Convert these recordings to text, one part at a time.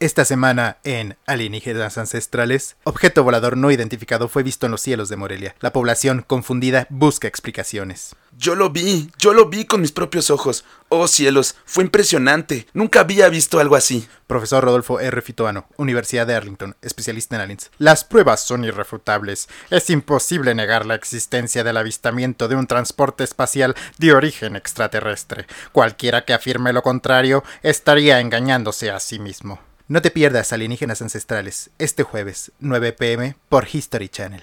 Esta semana en Alienígenas Ancestrales, objeto volador no identificado fue visto en los cielos de Morelia. La población confundida busca explicaciones. Yo lo vi, yo lo vi con mis propios ojos. Oh cielos, fue impresionante. Nunca había visto algo así. Profesor Rodolfo R. Fitoano, Universidad de Arlington, especialista en aliens. Las pruebas son irrefutables. Es imposible negar la existencia del avistamiento de un transporte espacial de origen extraterrestre. Cualquiera que afirme lo contrario estaría engañándose a sí mismo. No te pierdas Alienígenas Ancestrales este jueves, 9 pm, por History Channel.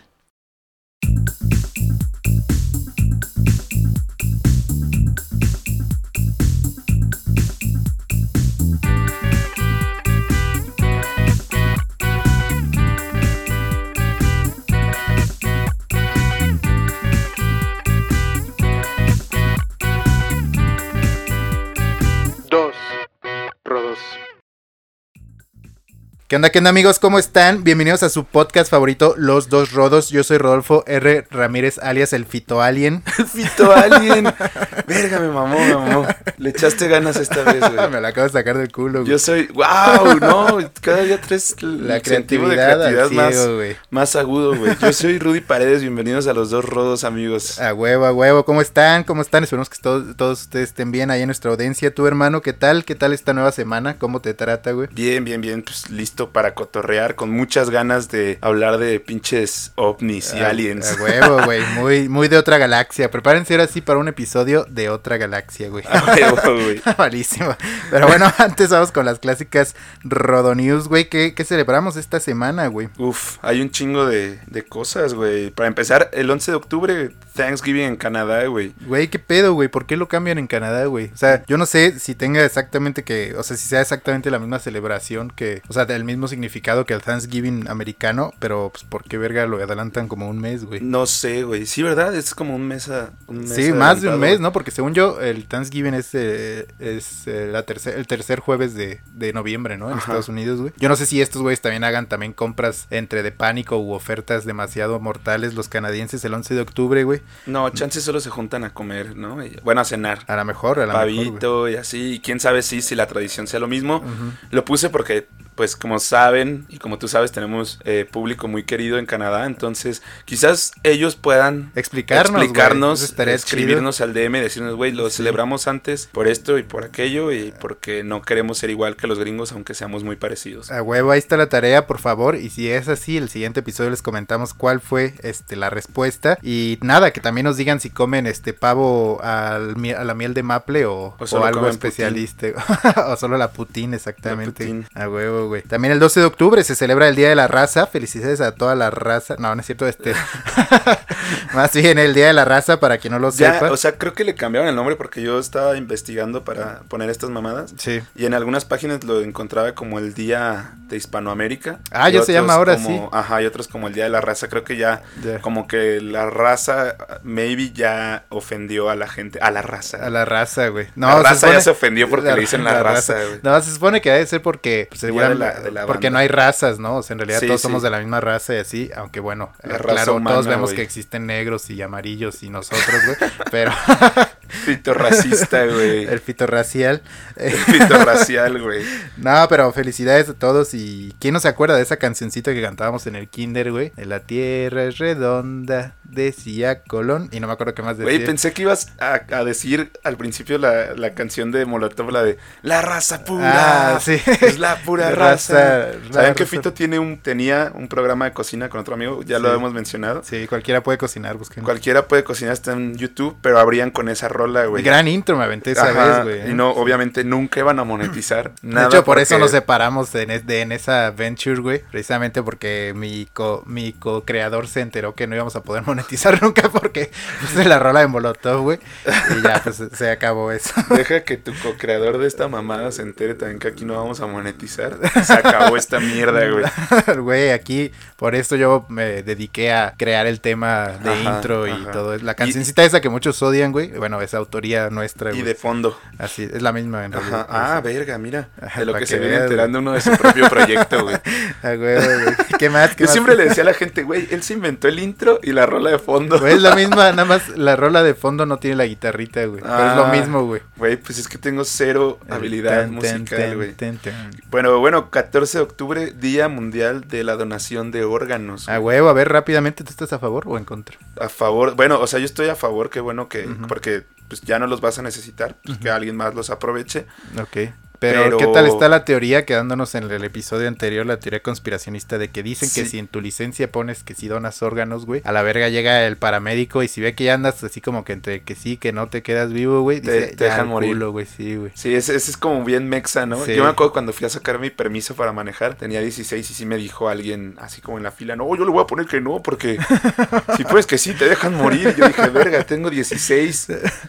¿Qué onda, qué onda amigos? ¿Cómo están? Bienvenidos a su podcast favorito, Los Dos Rodos. Yo soy Rodolfo R. Ramírez, alias el Fito Alien. Fito Alien. Verga, me mamó, me mamó. Le echaste ganas esta vez, güey. Me la acabo de sacar del culo, güey. Yo soy. ¡Wow! No, cada día traes La de creatividad, creatividad más, más agudo, güey. Yo soy Rudy Paredes. Bienvenidos a los dos rodos, amigos. A huevo, a huevo. ¿Cómo están? ¿Cómo están? Esperemos que todos, todos ustedes estén bien ahí en nuestra audiencia. Tu hermano, ¿qué tal? ¿Qué tal esta nueva semana? ¿Cómo te trata, güey? Bien, bien, bien. Pues listo para cotorrear. Con muchas ganas de hablar de pinches ovnis y A- aliens. Huevo, güey. Muy, muy de otra galaxia. Prepárense ahora sí para un episodio de otra galaxia, güey. Güey. Malísimo. Pero bueno, antes vamos con las clásicas Rodonews, güey. ¿Qué, ¿Qué celebramos esta semana, güey? Uf, hay un chingo de, de cosas, güey. Para empezar, el 11 de octubre, Thanksgiving en Canadá, güey. Güey, ¿qué pedo, güey? ¿Por qué lo cambian en Canadá, güey? O sea, yo no sé si tenga exactamente que, o sea, si sea exactamente la misma celebración que, o sea, del mismo significado que el Thanksgiving americano, pero pues ¿por qué verga lo adelantan como un mes, güey? No sé, güey. Sí, ¿verdad? Es como un mes a... Un mes Sí, más de un mes. ¿no? Porque según yo, el Thanksgiving es, eh, es eh, la tercer, el tercer jueves de, de noviembre, ¿no? En Ajá. Estados Unidos, güey. Yo no sé si estos güeyes también hagan también compras entre de pánico u ofertas demasiado mortales los canadienses el 11 de octubre, güey. No, chances solo se juntan a comer, ¿no? Bueno, a cenar. A lo mejor, a lo mejor. Pavito y así. Y quién sabe si, si la tradición sea lo mismo. Lo puse porque, pues, como saben y como tú sabes, tenemos eh, público muy querido en Canadá. Entonces, quizás ellos puedan Explicarnos, explicarnos, chido. escribirnos al DM, decirnos, güey, lo Sí. celebramos antes por esto y por aquello y porque no queremos ser igual que los gringos, aunque seamos muy parecidos. A huevo, ahí está la tarea, por favor. Y si es así, el siguiente episodio les comentamos cuál fue este la respuesta. Y nada, que también nos digan si comen este pavo al a la miel de maple o, O algo especialista. o solo la putín, exactamente. La. A huevo, güey. También el 12 de octubre se celebra el Día de la Raza. Felicidades a toda la raza. No, no es cierto, este. Más bien el Día de la Raza, para quien no lo Ya, sepa. o sea, creo que le cambiaron el nombre porque yo estaba investigando para poner estas mamadas. sí. Y en algunas páginas lo encontraba como el Día de Hispanoamérica. Ah, ya se llama ahora, como- sí. Ajá, y otros como el Día de la Raza. Creo que ya, Ya. como que la raza, maybe ya ofendió a la gente, a la raza. A la raza, güey. No, La raza ya supone- se ofendió porque le dicen la raza, güey. No, se supone que debe ser porque pues, seguramente- de la- de la porque no hay razas, ¿no? O sea, en realidad Sí, todos sí. somos de la misma raza y así, aunque bueno, La raza claro, humana, todos vemos que existen negros y amarillos y nosotros, güey, pero Fito racista, güey. el fito racial. eh, Fito racial, güey. no, pero felicidades a todos y ¿quién no se acuerda de esa cancioncita que cantábamos en el kinder, güey? De la tierra es redonda, decía Colón y no me acuerdo qué más decía. Güey, pensé que ibas a, a decir al principio la, la canción de Molotov, la de La raza pura. Ah, sí. Es la pura La raza. raza- la ¿Saben que Fito tiene un, tenía un programa de cocina con otro amigo? Ya lo hemos mencionado. Sí, cualquiera puede cocinar, busquen. Cualquiera puede cocinar, está en YouTube, pero abrían con esa rola, güey. Gran intro me aventé esa Ajá, vez, güey. Y no, obviamente nunca iban a monetizar nada. de hecho, por eso nos separamos de, en esa venture, güey. Precisamente porque mi co, mi co-creador se enteró que no íbamos a poder monetizar nunca porque puse la rola de Molotov, güey. Y ya, pues se acabó eso. Deja que tu co-creador de esta mamada se entere también que aquí no vamos a monetizar. Se acabó esta mierda, güey. Güey, aquí, por esto yo me dediqué a crear el tema de Ajá, intro y ajá. todo. La cancioncita esa que muchos odian, güey. Bueno, es autoría nuestra, Y güey. de fondo. Así, es la misma en realidad. Ajá. Ah, verga, mira. De lo que que se viene enterando uno de su propio proyecto, güey. A huevo, güey. ¿Qué más? ¿Qué Yo más? siempre le decía a la gente, güey, él se inventó el intro y la rola de fondo. Güey, es la misma, nada más la rola de fondo no tiene la guitarrita, güey. Pero es lo Ah. mismo, güey. Güey, pues es que tengo cero habilidad tan, musical, güey. tan. Bueno, bueno, 14 de octubre, Día Mundial de la Donación de Órganos. A huevo, a ver rápidamente, ¿tú estás a favor o en contra? A favor, bueno, o sea, yo estoy a favor, qué bueno que, porque pues ya no los vas a necesitar, pues, que alguien más los aproveche. Ok. Pero, Pero- ¿qué tal está la teoría quedándonos en el episodio anterior, la teoría conspiracionista de que dicen que si en tu licencia pones que si donas órganos, güey, a la verga llega el paramédico y si ve que ya andas así como que entre que sí, que no te quedas vivo, güey, Te- dice, te "Ya, dejan morir". culo, güey, sí, güey. Sí, ese, ese es como bien mexa, ¿no? Sí. Yo me acuerdo cuando fui a sacar mi permiso para manejar, tenía 16 y sí me dijo alguien así como en la fila, no, yo le voy a poner que no, porque si puedes que sí, te dejan morir. Y yo dije, verga, tengo 16,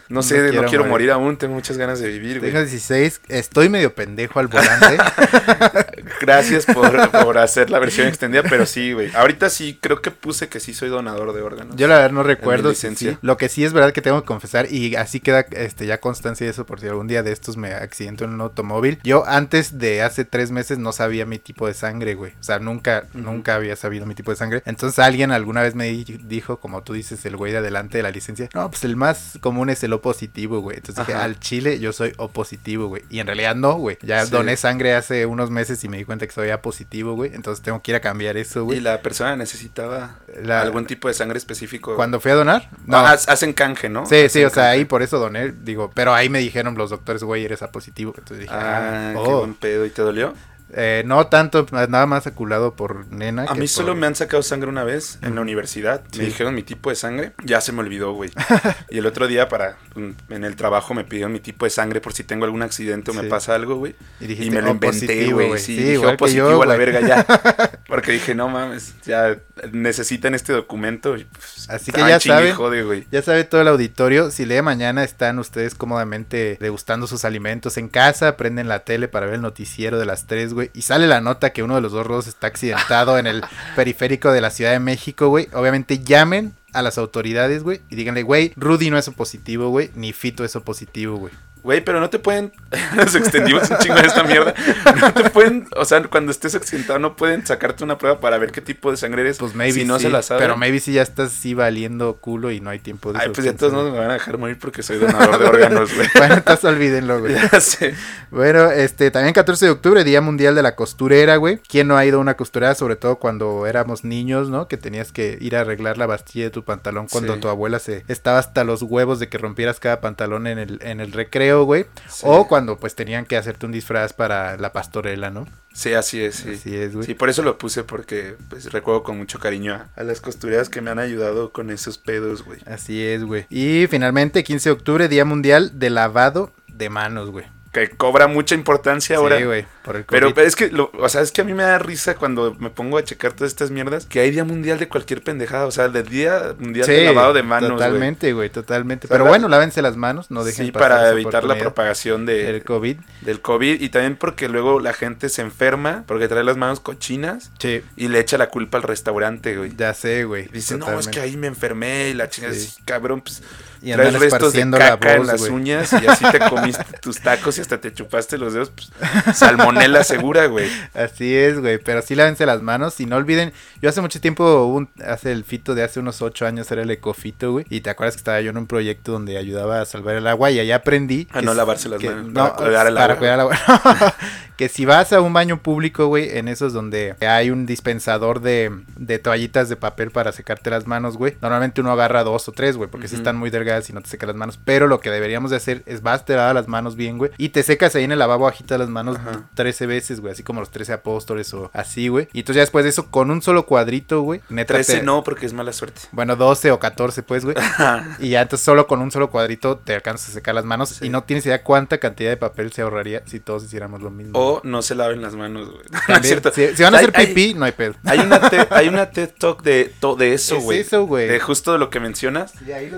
no sé, No no quiero quiero, morir. morir. aún, tengo muchas ganas de vivir, güey. Tengo 16, estoy medio pendejo al volante. Gracias por, por hacer la versión extendida, pero sí, güey. Ahorita sí, creo que puse que sí soy donador de órganos. Yo la verdad no recuerdo. si sí. Lo que sí es verdad que tengo que confesar y así queda este ya constancia de eso por si algún día de estos me accidento en un automóvil. Yo antes de hace tres meses no sabía mi tipo de sangre, güey. O sea, nunca, nunca había sabido mi tipo de sangre. Entonces alguien alguna vez me di- dijo, como tú dices, el güey de adelante de la licencia, no, pues el más común es el O positivo, güey. Entonces dije, al chile yo soy O positivo, güey. Y en realidad no, güey. Ya Sí. doné sangre hace unos meses y me di cuenta que soy A positivo, güey. Entonces tengo que ir a cambiar eso, Y güey. la persona necesitaba La- algún tipo de sangre específico. Cuando fui a donar, No, ha- hacen canje, ¿no? Sí, sí, o sea, canje. ahí por eso doné, digo, pero ahí me dijeron los doctores, güey, eres A positivo. Entonces dije, Ah, ah, qué oh. buen pedo. ¿Y te dolió? Eh, no tanto, nada más aculado por nena. A que mí solo me han sacado sangre una vez en la universidad. Sí. Me dijeron mi tipo de sangre. Ya se me olvidó, güey. y el otro día para mm, en el trabajo me pidieron mi tipo de sangre por si tengo algún accidente o Sí. me pasa algo, güey. Y, me lo "Oh, inventé, güey. Sí, Sí, dije, "Oh, positivo yo, a la verga ya. Porque dije, no mames, ya necesitan este documento. y, pues, Así que ya saben. jode. Ya sabe todo el auditorio, si lee mañana están ustedes cómodamente degustando sus alimentos en casa, prenden la tele para ver el noticiero de las 3, güey, y sale la nota que uno de los dos rodos está accidentado en el periférico de la Ciudad de México, güey. Obviamente llamen a las autoridades, güey, y díganle, güey, Rudy no es positivo, güey, ni Fito es positivo, güey. Güey, pero no te pueden. Nos extendimos un chingo de esta mierda. No te pueden. O sea, cuando estés accidentado, no pueden sacarte una prueba para ver qué tipo de sangre eres. Pues maybe si no sí, se la saben. pero maybe si ya estás así valiendo culo y no hay tiempo de Ay, pues quién todos sabe. modos me van a dejar morir porque soy donador de órganos, güey. Bueno, entonces olvídenlo, güey. Ya sé. Bueno, este, también 14 de octubre, Día Mundial de la Costurera, güey. ¿Quién no ha ido a una costurera? Sobre todo cuando éramos niños, ¿no? Que tenías que ir a arreglar la bastilla de tu pantalón cuando Sí. tu abuela se estaba hasta los huevos de que rompieras cada pantalón en el, en el recreo, güey. Sí. O cuando pues tenían que hacerte un disfraz para la pastorela, ¿no? Sí, así es, sí. Así es, güey. Sí, por eso lo puse porque pues, recuerdo con mucho cariño a, a las costureras que me han ayudado con esos pedos, güey. Así es, güey. Y finalmente, 15 de octubre, Día Mundial de Lavado de Manos, güey. Que cobra mucha importancia ahora. Sí, güey, por el Pero, COVID. pero es que, lo- o sea, es que a mí me da risa cuando me pongo a checar todas estas mierdas, que hay día mundial de cualquier pendejada, o sea, el día mundial de lavado de manos. Totalmente, güey, totalmente. Pero bueno, lávense las manos, no dejen Sí, pasar para evitar la propagación de, del COVID. del COVID y también porque luego la gente se enferma porque trae las manos cochinas Sí, y le echa la culpa al restaurante, güey. ya sé, güey. Dice, no, es que ahí me enfermé y la chingada, cabrón, pues Y traes restos de esparciendo la caca en voz, las uñas y así te comiste tus tacos y hasta te chupaste los dedos, pues salmonela segura, güey. Así es, güey. Pero sí lávense las manos. Y no olviden, yo hace mucho tiempo, un, hace el fito de hace unos ocho años, era el ecofito, güey. Y te acuerdas que estaba yo en un proyecto donde ayudaba a salvar el agua. Y allá aprendí. A no lavarse las que- manos, no, para cuidar el agua. cuidar el agua. que si vas a un baño público, güey, en esos donde hay un dispensador de, de toallitas de papel para secarte las manos, güey. Normalmente uno agarra dos o tres, güey, porque si Ujú. están muy delgadas y no te secan las manos. Pero lo que deberíamos de hacer es vas, te lavas las manos bien, güey. Y te secas ahí en el lavabo, agitas las manos Ajá. 13 veces, güey. Así como los 13 apóstoles o así, güey. Y entonces ya después de eso, con un solo cuadrito, güey. Neta. 13 te- no, porque es mala suerte. Bueno, 12 o 14, pues, güey. Y ya entonces solo con un solo cuadrito te alcanzas a secar las manos. Sí. Y no tienes idea cuánta cantidad de papel se ahorraría si todos hiciéramos lo mismo. O no se laven las manos, güey. No, es cierto. si, si van a Hay- hacer pipí, no hay pedo. Hay, una TED, hay una TED Talk de, to- de eso, Es güey. eso, güey. De justo de lo que mencionas.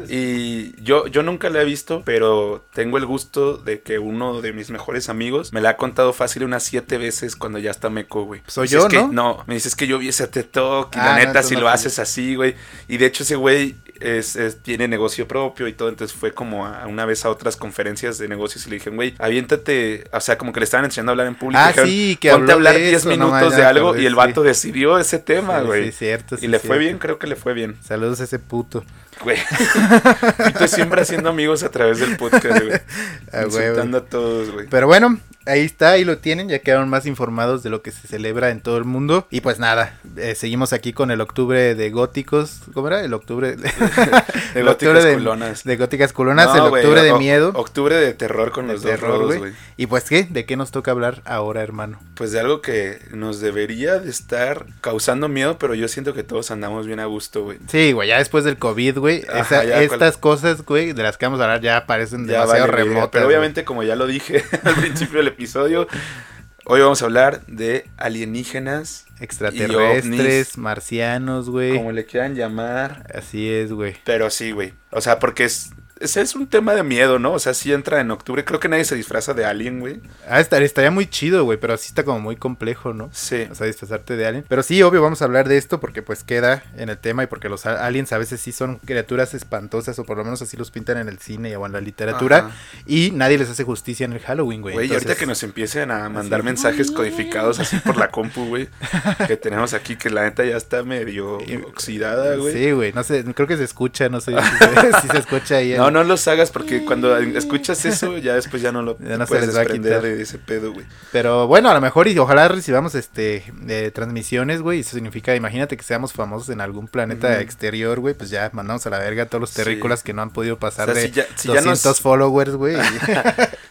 Y yo, yo nunca la he visto, pero tengo el gusto de que uno de mis mejores amigos me la ha contado fácil unas siete veces cuando ya está meco, güey. Soy yo, "Es que- ¿no? me dices que yo vi ese Talk y Ah, la no, neta si no lo haces así, güey. Y de hecho ese güey es, es- tiene negocio propio y todo. Entonces fue como a, una vez a otras conferencias de negocios y le dijeron, güey, aviéntate. O sea, como que le estaban enseñando a hablar en público. Ah, dijeron, sí, que Ponte a hablar de 10 eso, no minutos de algo y el sí. vato decidió ese tema, güey. sí, cierto, y le fue bien, creo que le fue bien. Saludos a ese puto. Güey. Siempre haciendo amigos a través del podcast, güey. Ah, Insultando a todos, güey. Pero bueno, ahí está, ahí lo tienen, ya quedaron más informados de lo que se celebra en todo el mundo. Y pues nada, eh, seguimos aquí con el octubre de góticos. ¿Cómo era? El octubre de, De góticas octubre de, culonas. de góticas culonas, No, el octubre de miedo. Octubre de terror con de los dos terror, güey. güey. Y pues qué, ¿de qué nos toca hablar ahora, hermano? Pues de algo que nos debería de estar causando miedo, pero yo siento que todos andamos bien a gusto, güey. Sí, güey, ya después del COVID, güey, Ajá, esa- ya, estas cosas, güey, de las que vamos a hablar ya parecen Ya demasiado vale, remotas. Pero güey. obviamente, como ya lo dije al principio del episodio, hoy vamos a hablar de alienígenas, Extraterrestres, marcianos, güey. como le quieran llamar. Así es, güey. Pero sí, güey. O sea, porque es, ese es un tema de miedo, ¿no? O sea, sí entra en octubre. Creo que nadie se disfraza de alien, güey. Ah, estaría, estaría muy chido, güey, pero sí está como muy complejo, ¿no? Sí. O sea, disfrazarte de alien. Pero sí, obvio, vamos a hablar de esto porque pues queda en el tema y porque los aliens a veces sí son criaturas espantosas o por lo menos así los pintan en el cine o en la literatura. Ajá. Y nadie les hace justicia en el Halloween, güey. Güey, y ahorita que nos empiecen a mandar Así. mensajes codificados así por la compu, güey, que tenemos aquí, que la neta ya está medio oxidada, güey. Sí, güey, no sé, creo que se escucha, no sé si se, si se escucha ahí. No, no los hagas porque cuando escuchas eso, ya después ya no lo Ya no se puedes les va a desprender quitar. de ese pedo, güey. Pero bueno, a lo mejor y ojalá recibamos este eh, transmisiones, güey. Eso significa, imagínate que seamos famosos en algún planeta exterior, güey. Pues ya mandamos a la verga a todos los Sí. terrícolas que no han podido pasar O sea, de si ya- si ya 200 nos- followers, güey.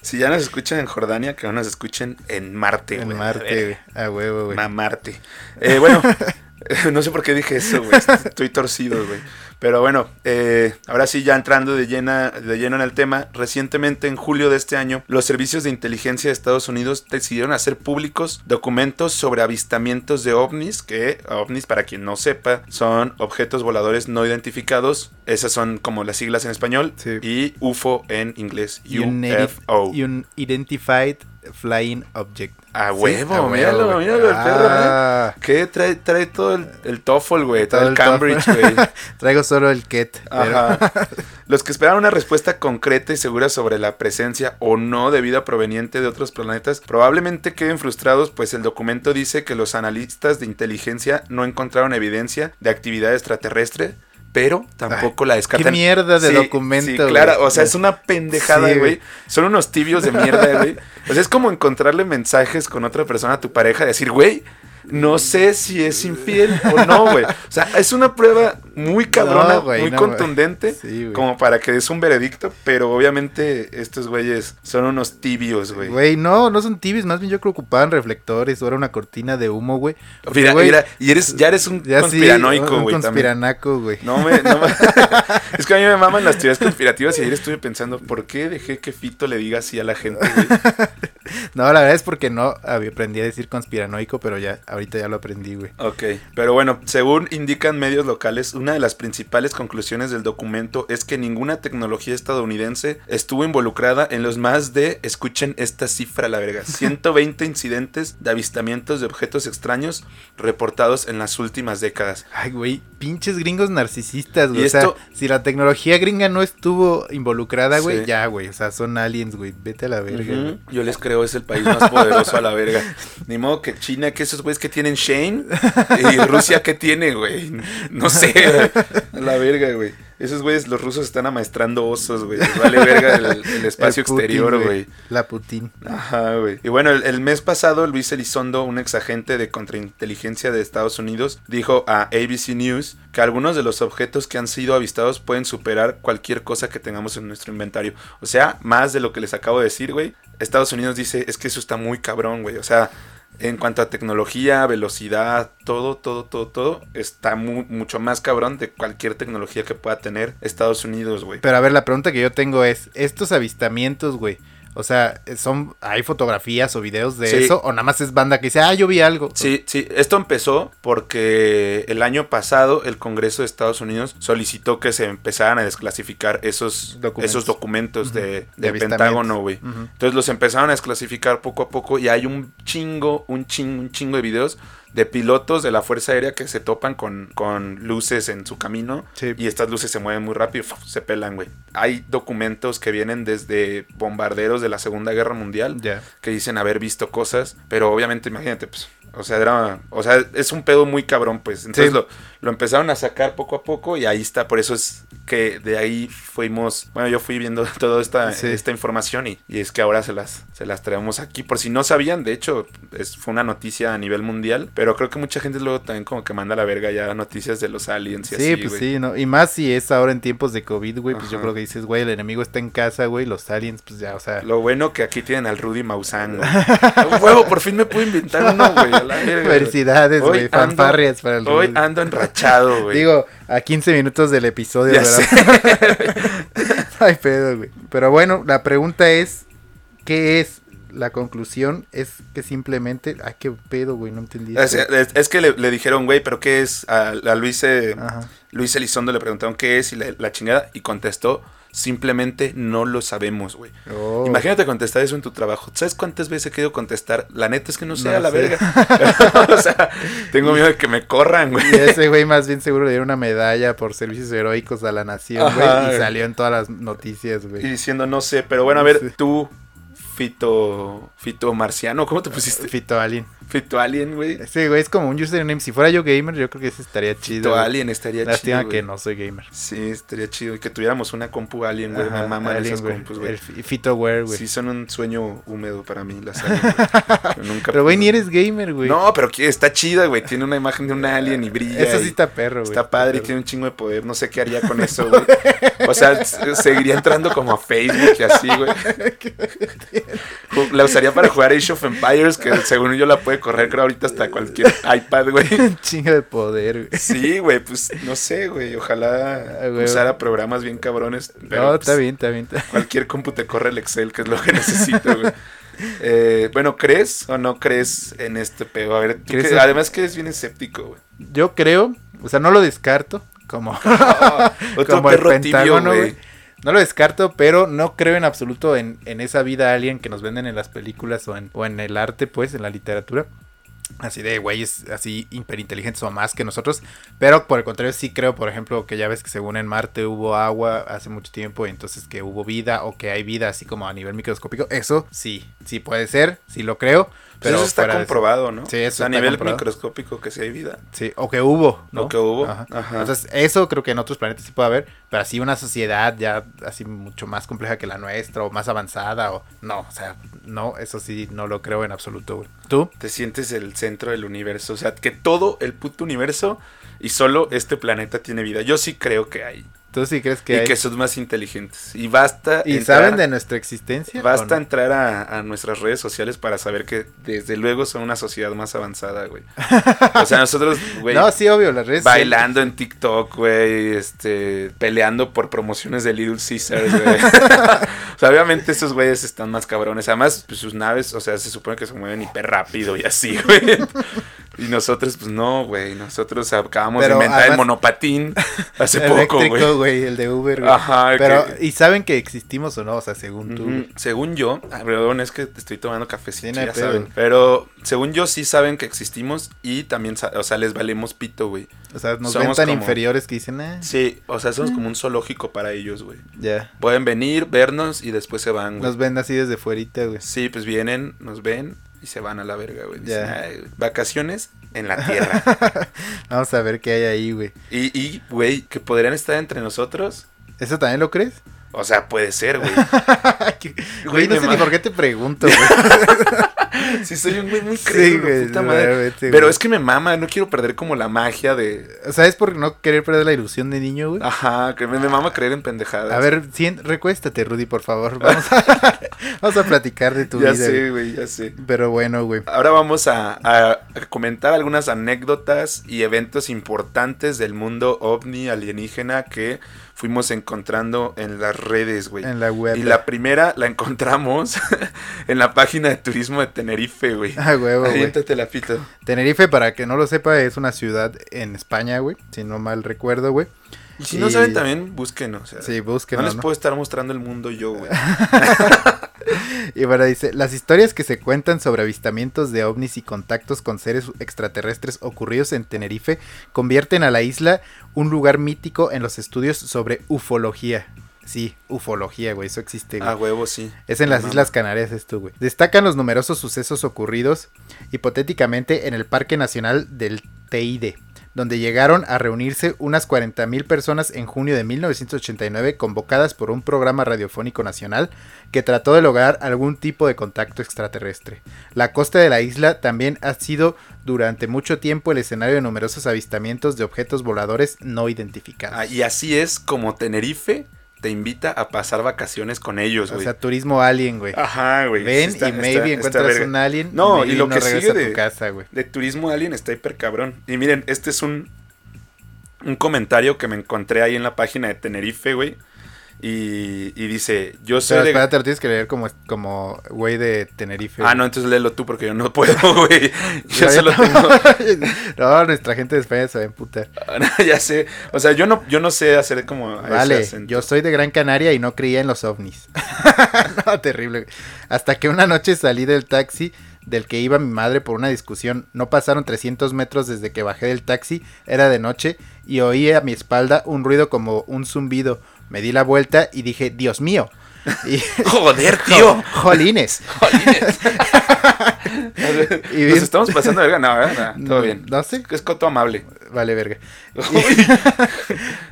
Si ya nos escuchan en Jordania, que no nos escuchen en Marte, en güey. Marte, güey. Ah, huevo, güey. Mamarte. Eh, bueno, no sé por qué dije eso, güey. Estoy torcido, güey. Pero bueno, eh, ahora sí, ya entrando de, llena, de lleno en el tema, recientemente en julio de este año, los servicios de inteligencia de Estados Unidos decidieron hacer públicos documentos sobre avistamientos de ovnis, que ovnis, para quien no sepa, son objetos voladores no identificados. Esas son como las siglas en español. Sí. Y UFO en inglés. UFO. Un Identified Flying Object. A Sí, huevo, míralo, míralo, el perro, ¿eh? Ah, ¿Qué? Trae, trae todo el, el TOEFL, güey. Todo Todo el el Cambridge, güey. Traigo solo el Ket. pero-. Los que esperaban una respuesta concreta y segura sobre la presencia o no de vida proveniente de otros planetas probablemente queden frustrados, pues el documento dice que los analistas de inteligencia no encontraron evidencia de actividad extraterrestre, pero tampoco la descartan. qué mierda de Sí, documento, Sí, claro, o sea, es una pendejada, güey. Son unos tibios de mierda, güey. O sea, es como encontrarle mensajes con otra persona a tu pareja, decir, güey, no sé si es infiel o no, güey. O sea, es una prueba muy cabrona, No, güey, muy no, contundente, Sí, como para que des un veredicto, pero obviamente estos güeyes son unos tibios, güey. Güey, no, no son tibios, más bien yo creo que ocupaban reflectores o era una cortina de humo, güey. Porque, Mira, güey, mira, y eres, ya eres un ya sí, conspiranoico, un güey, también. conspiranaco, güey. No me, no me- es que a mí me maman las teorías conspirativas y ayer estuve pensando, ¿por qué dejé que Fito le diga así a la gente, güey? No, la verdad es porque no aprendí a decir conspiranoico, pero ya, ahorita ya lo aprendí, güey. Ok, pero bueno, según indican medios locales, una de las principales conclusiones del documento es que ninguna tecnología estadounidense estuvo involucrada en los más de, escuchen esta cifra, la verga, 120 incidentes de avistamientos de objetos extraños reportados en las últimas décadas. Ay, güey, pinches gringos narcisistas, güey. O sea, si la tecnología gringa no estuvo involucrada, güey, Sí. ya, güey. O sea, son aliens, güey. Vete a la verga. Yo les creo, es el país más poderoso a la verga. Ni modo que China, que esos güeyes que tienen Shane, y Rusia que tiene, güey. No sé, la verga, güey. Esos güeyes, los rusos están amaestrando osos, güey. Vale verga el, el espacio El Putin, exterior, güey. La Putin. Ajá, güey. Y bueno, el, el mes pasado, Luis Elizondo, un ex agente de contrainteligencia de Estados Unidos, dijo a ABC News que algunos de los objetos que han sido avistados pueden superar cualquier cosa que tengamos en nuestro inventario. O sea, más de lo que les acabo de decir, güey. Estados Unidos dice, es que eso está muy cabrón, güey. O sea, en cuanto a tecnología, velocidad, todo, todo, todo, todo, está mu- mucho más cabrón de cualquier tecnología que pueda tener Estados Unidos, güey. Pero a ver, la pregunta que yo tengo es, estos avistamientos, güey, o sea, son, ¿hay fotografías o videos de Sí. eso? ¿O nada más es banda que dice, ah, yo vi algo? Sí, sí, esto empezó porque el año pasado el Congreso de Estados Unidos solicitó que se empezaran a desclasificar esos Documentos. esos documentos de, De. Pentágono, güey. Entonces los empezaron a desclasificar poco a poco y hay un chingo, un chingo, un chingo de videos de pilotos de la Fuerza Aérea que se topan con, con luces en su camino Sí. y estas luces se mueven muy rápido, se pelan, güey. Hay documentos que vienen desde bombarderos de la Segunda Guerra Mundial Ya. que dicen haber visto cosas, pero obviamente imagínate, pues, o sea, era, o sea, es un pedo muy cabrón, pues. Entonces Sí. lo, lo empezaron a sacar poco a poco y ahí está, por eso es que de ahí fuimos, bueno, yo fui viendo toda esta, Sí. esta información y, y es que ahora se las, se las traemos aquí, por si no sabían, de hecho, es, fue una noticia a nivel mundial, pero creo que mucha gente luego también como que manda a la verga ya noticias de los aliens y Sí, así, pues sí, ¿no? Y más si es ahora en tiempos de COVID, güey, pues yo creo que dices, güey, el enemigo está en casa, güey, los aliens, pues ya, o sea... Lo bueno que aquí tienen al Rudy Maussan, huevo, por fin me pude inventar uno, güey. a la verga, güey. Felicidades, Hoy güey, fanfarrias para el Hoy Rudy. ando enrachado, güey. Digo, a 15 minutos del episodio, Ya ¿verdad? Ay, pedo, güey. Pero bueno, la pregunta es, ¿qué es? La conclusión es que simplemente... Ay, qué pedo, güey, no entendí. Es, es- es que le, le dijeron, güey, ¿pero qué es? A, a Luis, eh. Luis Elizondo le preguntaron qué es y la, la chingada y contestó, simplemente no lo sabemos, güey. Oh. Imagínate contestar eso en tu trabajo. ¿Sabes cuántas veces he querido contestar? La neta es que no sé, No a la sé. verga. o sea, tengo miedo de que me corran, güey. Y ese güey más bien seguro le dieron una medalla por servicios heroicos a la nación, güey. Y salió en todas las noticias, Y güey. diciendo, no sé, pero bueno, a ver, Sí. tú, Fito, Fito Marciano, ¿cómo te pusiste? Fito Alien. Fito Alien, güey. Sí, güey, es como un username. Si fuera yo gamer, yo creo que ese estaría chido. Güey. Alien estaría Lástima chido. que güey. no soy gamer. Sí, estaría chido. Y que tuviéramos una compu Alien, güey. Me maman Alien, esas güey. compus, güey. Fitoware, güey. Sí, son un sueño húmedo para mí, las Alien. güey. Yo nunca Pero, güey, ni eres gamer, güey. No, pero que está chida, güey. Tiene una imagen de un alien y brilla. Eso sí está perro, güey. Está padre y tiene un chingo de poder. No sé qué haría con eso, güey. O sea, seguiría entrando como a Facebook y así, güey. La usaría para jugar Age of Empires, que según yo la puede correr, creo, ahorita hasta cualquier iPad, güey. Un chingo de poder, güey. Sí, güey, pues no sé, güey. Ojalá Ah, güey. usara programas bien cabrones. Pero, no, pues, está bien, está bien. está- Cualquier compu te corre el Excel, que es lo que necesito, güey. Eh, bueno, ¿crees o no crees en este pedo? A ver, tú ¿Crees que- en- además que eres bien escéptico, güey. Yo creo, o sea, no lo descarto. Como, Otro como el perro Pentágono, güey. güey. No lo descarto, pero no creo en absoluto en, en esa vida alien que nos venden en las películas o en, o en el arte, pues, en la literatura. Así de güeyes así hiperinteligentes o más que nosotros. Pero por el contrario, sí creo, por ejemplo, que ya ves que según en Marte hubo agua hace mucho tiempo. Y entonces que hubo vida o que hay vida así como a nivel microscópico. Eso sí, sí puede ser, sí lo creo. Pero eso está comprobado, ¿no? Sí, eso a nivel comprobado. microscópico que sí hay vida. Sí, o que hubo, ¿no? O que hubo, Ajá. ajá. Entonces, eso creo que en otros planetas sí puede haber, pero así una sociedad ya así mucho más compleja que la nuestra o más avanzada o no, o sea, no, eso sí no lo creo en absoluto, güey. ¿Tú? Te sientes el centro del universo. O sea, que todo el puto universo y solo este planeta tiene vida. Yo sí creo que hay. ¿Tú sí crees que y hay? que son más inteligentes. Y basta. ¿Y entrar- saben de nuestra existencia? Basta entrar a, a nuestras redes sociales para saber que desde luego son una sociedad más avanzada, güey. O sea, nosotros, güey, No, sí, obvio, las redes bailando en TikTok, güey, este, peleando por promociones de Little Caesars, güey. o sea, obviamente estos güeyes están más cabrones. Además, pues sus naves, o sea, se supone que se mueven hiper rápido y así, güey. Y nosotros, pues no, güey. Nosotros acabamos Pero de inventar el monopatín hace poco, güey. güey, el de Uber, güey. Ajá, Pero, que- ¿y saben que existimos o no? O sea, según tú. Según yo, ah, perdón, es que te estoy tomando cafecito, Sí, ya saben. Pero según yo sí saben que existimos y también, o sea, les valemos pito, güey. O sea, nos Somos ven tan como- inferiores que dicen, ah, Sí, o sea, somos como un zoológico para ellos, güey. ya. Pueden venir, vernos y después se van, güey. Nos ven así desde fuerita, güey. Sí, pues vienen, nos ven y se van a la verga, güey. Dicen, Ya. "Ay, vacaciones en la tierra. Vamos a ver qué hay ahí, güey. y, y, güey, que podrían estar entre nosotros. ¿Eso también lo crees? O sea, puede ser, güey. Güey, no sé ni por qué te pregunto, güey. Sí, soy un güey muy Sí, crédulo, güey, puta madre. Pero es que me mama, no quiero perder como la magia de... O sea, es por no querer perder la ilusión de niño, güey. Ajá, que me, me mama creer en pendejadas. A ver, recuéstate, Rudy, por favor. Vamos a, vamos a platicar de tu ya vida. sé, güey. güey, ya sé. Pero bueno, güey. Ahora vamos a, a- a comentar algunas anécdotas y eventos importantes del mundo ovni alienígena que fuimos encontrando en las redes, güey. En la web. Y la primera la encontramos en la página de turismo de Tenerife, güey. Ah, huevo, güey. La pita. Tenerife, para que no lo sepa, es una ciudad en España, güey. Si no mal recuerdo, güey. Y si no saben también, búsquenos. o sea, Sí, no búsquenos, les ¿no? puedo estar mostrando el mundo yo, güey. Y bueno, dice, las historias que se cuentan sobre avistamientos de ovnis y contactos con seres extraterrestres ocurridos en Tenerife convierten a la isla un lugar mítico en los estudios sobre ufología. Sí, ufología, güey, eso existe. güey. A huevo, sí. Es en las No, Islas Canarias esto, güey. Destacan los numerosos sucesos ocurridos hipotéticamente en el Parque Nacional del Teide, donde llegaron a reunirse unas 40.000 personas en junio de 1989 convocadas por un programa radiofónico nacional que trató de lograr algún tipo de contacto extraterrestre. La costa de la isla también ha sido durante mucho tiempo el escenario de numerosos avistamientos de objetos voladores no identificados. Ah, y así es como Tenerife te invita a pasar vacaciones con ellos, o güey. sea, turismo alien, güey. Ajá, güey. Ven Está- y maybe está- encuentras un alien. No, maybe y lo que sigue de- casa. De turismo alien está hiper cabrón. Y miren, este es un, un comentario que me encontré ahí en la página de Tenerife, güey. Y, y dice, yo soy Pero de... espérate, lo tienes que leer como, como güey de Tenerife. Ah, no, entonces léelo tú porque yo no puedo, güey. Yo solo tengo... no, nuestra gente de España se va a emputar. ya sé. O sea, yo no, yo no sé hacer como... Vale, yo soy de Gran Canaria y no creía en los ovnis. no, terrible. Hasta que una noche salí del taxi del que iba mi madre por una discusión. No pasaron 300 metros desde que bajé del taxi, era de noche, y oí a mi espalda un ruido como un zumbido. Me di la vuelta y dije, Dios mío. Y, Joder, tío. Jolines. Y Nos estamos pasando de verga. No, ¿verdad? No, todo bien. no sé. Es coto amable. Vale, verga.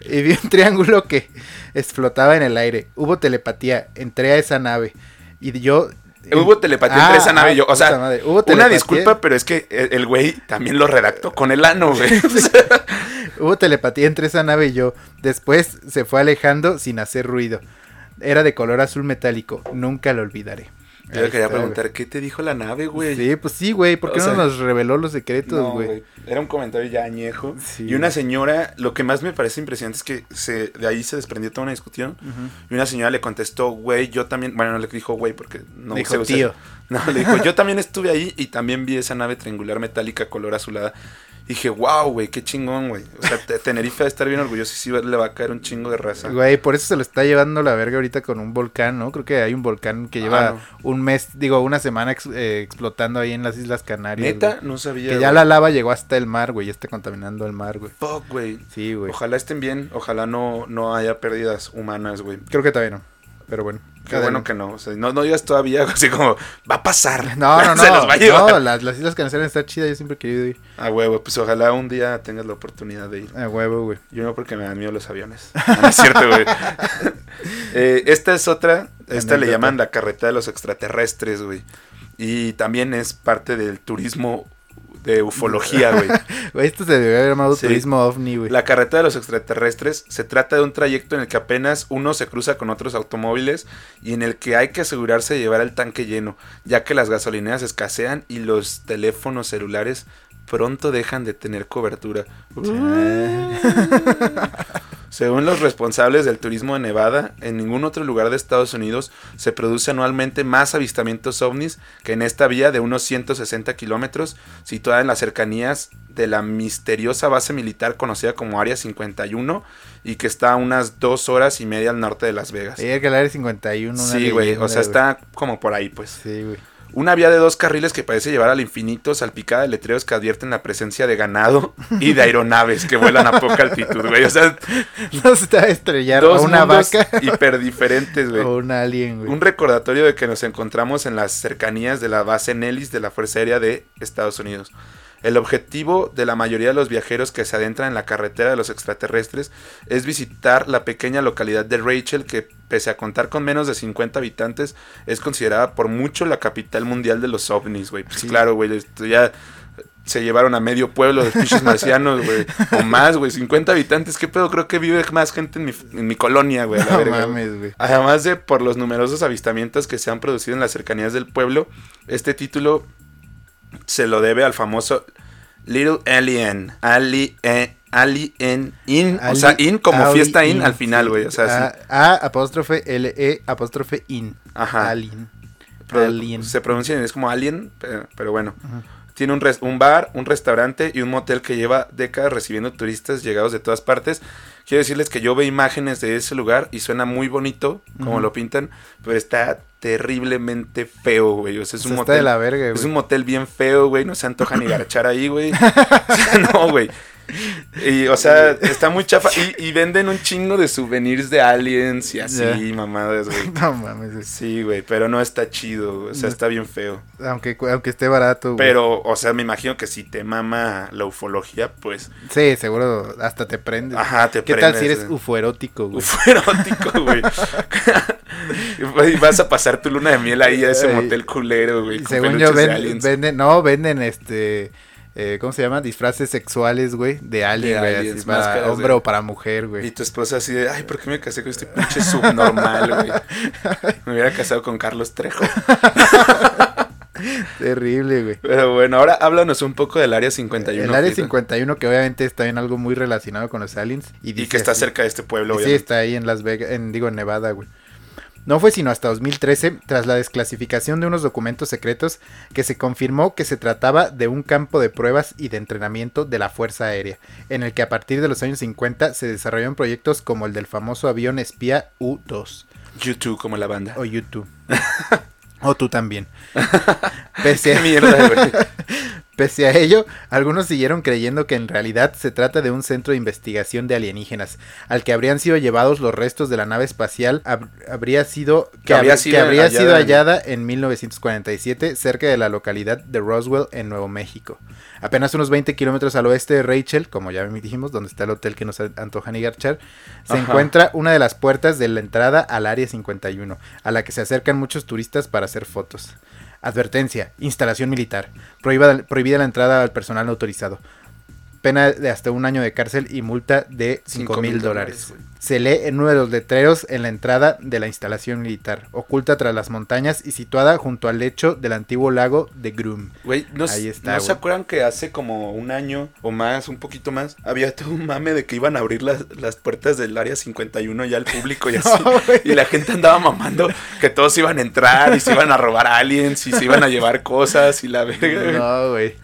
y vi un triángulo que explotaba en el aire. Hubo telepatía. Entré a esa nave. Y yo. Hubo telepatía Ah, entre esa nave ah, y yo. O sea, madre. Hubo una disculpa, pero es que el el güey también lo redactó con el ano, güey. O sea, Hubo telepatía entre esa nave y yo. Después se fue alejando sin hacer ruido. Era de color azul metálico. Nunca lo olvidaré. yo le quería preguntar, ¿qué te dijo la nave, güey. Sí, pues sí, güey. ¿Por qué O no sea, nos reveló los secretos, No, güey? Era un comentario ya añejo. Sí, y una señora, lo que más me parece impresionante es que se, de ahí se desprendió toda una discusión. Y una señora le contestó, güey, yo también. Bueno, no le dijo güey porque no Dijo sé usar- tío. No, le dijo, yo también estuve ahí y también vi esa nave triangular metálica color azulada. Y dije, wow, güey, qué chingón, güey. O sea, te- Tenerife va a estar bien orgulloso y sí le va a caer un chingo de raza. Güey, por eso se lo está llevando la verga ahorita con un volcán, ¿no? Creo que hay un volcán que lleva Ah, no. un mes, digo, una semana ex- eh, explotando ahí en las Islas Canarias. Neta, no sabía. Que ya la lava llegó hasta el mar, güey, ya está contaminando el mar, güey. Fuck, güey. Sí, güey. Ojalá estén bien, ojalá no, no haya pérdidas humanas, güey. Creo que todavía no, pero bueno. Qué bueno que no. O sea, no, no digas todavía así como, va a pasar. No, no, no. Se los va a llevar. No, las, las Islas Canarias están chidas, yo siempre he querido ir. A huevo, pues ojalá un día tengas la oportunidad de ir. A huevo, güey. Yo no porque me dan miedo los aviones. No, es cierto, güey. Eh, esta es otra. Esta le llaman la carreta de los extraterrestres, güey. Y también es parte del turismo de ufología, güey. Güey, esto se debe haber llamado Sí. turismo ovni, güey. La carreta de los extraterrestres se trata de un trayecto en el que apenas uno se cruza con otros automóviles y en el que hay que asegurarse de llevar el tanque lleno, ya que las gasolineras escasean y los teléfonos celulares pronto dejan de tener cobertura. Según los responsables del turismo de Nevada, en ningún otro lugar de Estados Unidos se produce anualmente más avistamientos ovnis que en esta vía de unos 160 kilómetros, situada en las cercanías de la misteriosa base militar conocida como Área 51 y que está a unas dos horas y media al norte de Las Vegas. Que el área 51. una Sí, güey, o sea, está como por ahí, pues. Sí, güey. Una vía de dos carriles que parece llevar al infinito, salpicada de letreros que advierten la presencia de ganado y de aeronaves que vuelan a poca altitud, güey. O sea, No se te va a estrellar dos o una vaca hiper diferentes, güey. o un alien, güey. Un recordatorio de que nos encontramos en las cercanías de la base Nellis de la Fuerza Aérea de Estados Unidos. El objetivo de la mayoría de los viajeros que se adentran en la carretera de los extraterrestres es visitar la pequeña localidad de Rachel que, pese a contar con menos de 50 habitantes, es considerada por mucho la capital mundial de los ovnis, güey. Pues Sí. claro, güey, esto ya se llevaron a medio pueblo de pinches marcianos, güey. O más, güey, 50 habitantes. ¿Qué pedo? Creo que vive más gente en mi, en mi colonia, güey. No verga, mames, güey. Además de por los numerosos avistamientos que se han producido en las cercanías del pueblo, este título se lo debe al famoso Little Alien. Ali, eh, Alien In. o sea, In como Ali fiesta In in, al final, sí. güey. O sea, A, sí. A apóstrofe L E apóstrofe in. Ajá. Alien. Pro- Alien. Se pronuncia es como Alien, pero, pero bueno. Ujú. Tiene un, res- un bar, un restaurante y un motel que lleva décadas recibiendo turistas llegados de todas partes. Quiero decirles que yo veo imágenes de ese lugar y suena muy bonito, como lo pintan, pero está terriblemente feo, güey. O sea, es O un sea, motel. de la verga, Es güey. un motel bien feo, güey. No se antoja ni garchar ahí, güey. O sea, no, güey. Y, o sea, está muy chafa. Y, y venden un chingo de souvenirs de aliens y así, mamadas, güey. No mames, güey. Sí, güey, pero no está chido, güey, o sea, está bien feo. aunque, aunque esté barato, güey. Pero, o sea, me imagino que si te mama la ufología, pues, Sí, seguro hasta te prendes. ajá, te ¿Qué tal prendes, si eres güey. ufoerótico, güey? Ufo erótico, güey. Y vas a pasar tu luna de miel ahí a ese motel culero, güey. Según yo, ven- venden, no, venden este, eh, ¿cómo se llama? Disfraces sexuales, güey, de alien, güey, así para máscaras hombre o para mujer, Y güey. tu esposa así de, ay, ¿por qué me casé con este pinche subnormal, güey? Me hubiera casado con Carlos Trejo. Terrible, güey. Pero bueno, ahora háblanos un poco del Área 51. El área Frida. 51 que obviamente está en algo muy relacionado con los aliens y, Y que está así. cerca de este pueblo, Sí, obviamente. está ahí en Las Vegas, en, digo, en Nevada, güey. No fue sino hasta 2013, tras la desclasificación de unos documentos secretos, que se confirmó que se trataba de un campo de pruebas y de entrenamiento de la Fuerza Aérea, en el que a partir de los años 50 se desarrollaron proyectos como el del famoso avión espía U-2 YouTube como la banda. o U-2. o tú también. Pese a, mierda. Pese a ello, algunos siguieron creyendo que en realidad se trata de un centro de investigación de alienígenas, al que habrían sido llevados los restos de la nave espacial, hab- habría sido que, Que habría sido que habría hallada sido en- hallada en 1947 cerca de la localidad de Roswell en Nuevo México. Apenas unos 20 kilómetros al oeste de Rachel, como ya dijimos, donde está el hotel que nos antoja ni garchar, se Ajá. encuentra una de las puertas de la entrada al área 51, a la que se acercan muchos turistas para hacer fotos. Advertencia, instalación militar. Prohíba- prohibida la entrada al personal no autorizado. Pena de hasta un año de cárcel y multa de 5 mil dólares. Se lee en uno de los letreros en la entrada de la instalación militar, oculta tras las montañas y situada junto al lecho del antiguo lago de Groom. Güey, ¿no, Ahí está, ¿no se acuerdan que hace como un año o más, un poquito más, había todo un mame de que iban a abrir las, las puertas del área 51 ya al público y así? y la gente andaba mamando que todos iban a entrar y se iban a robar aliens y se iban a llevar cosas y la verga. No, güey.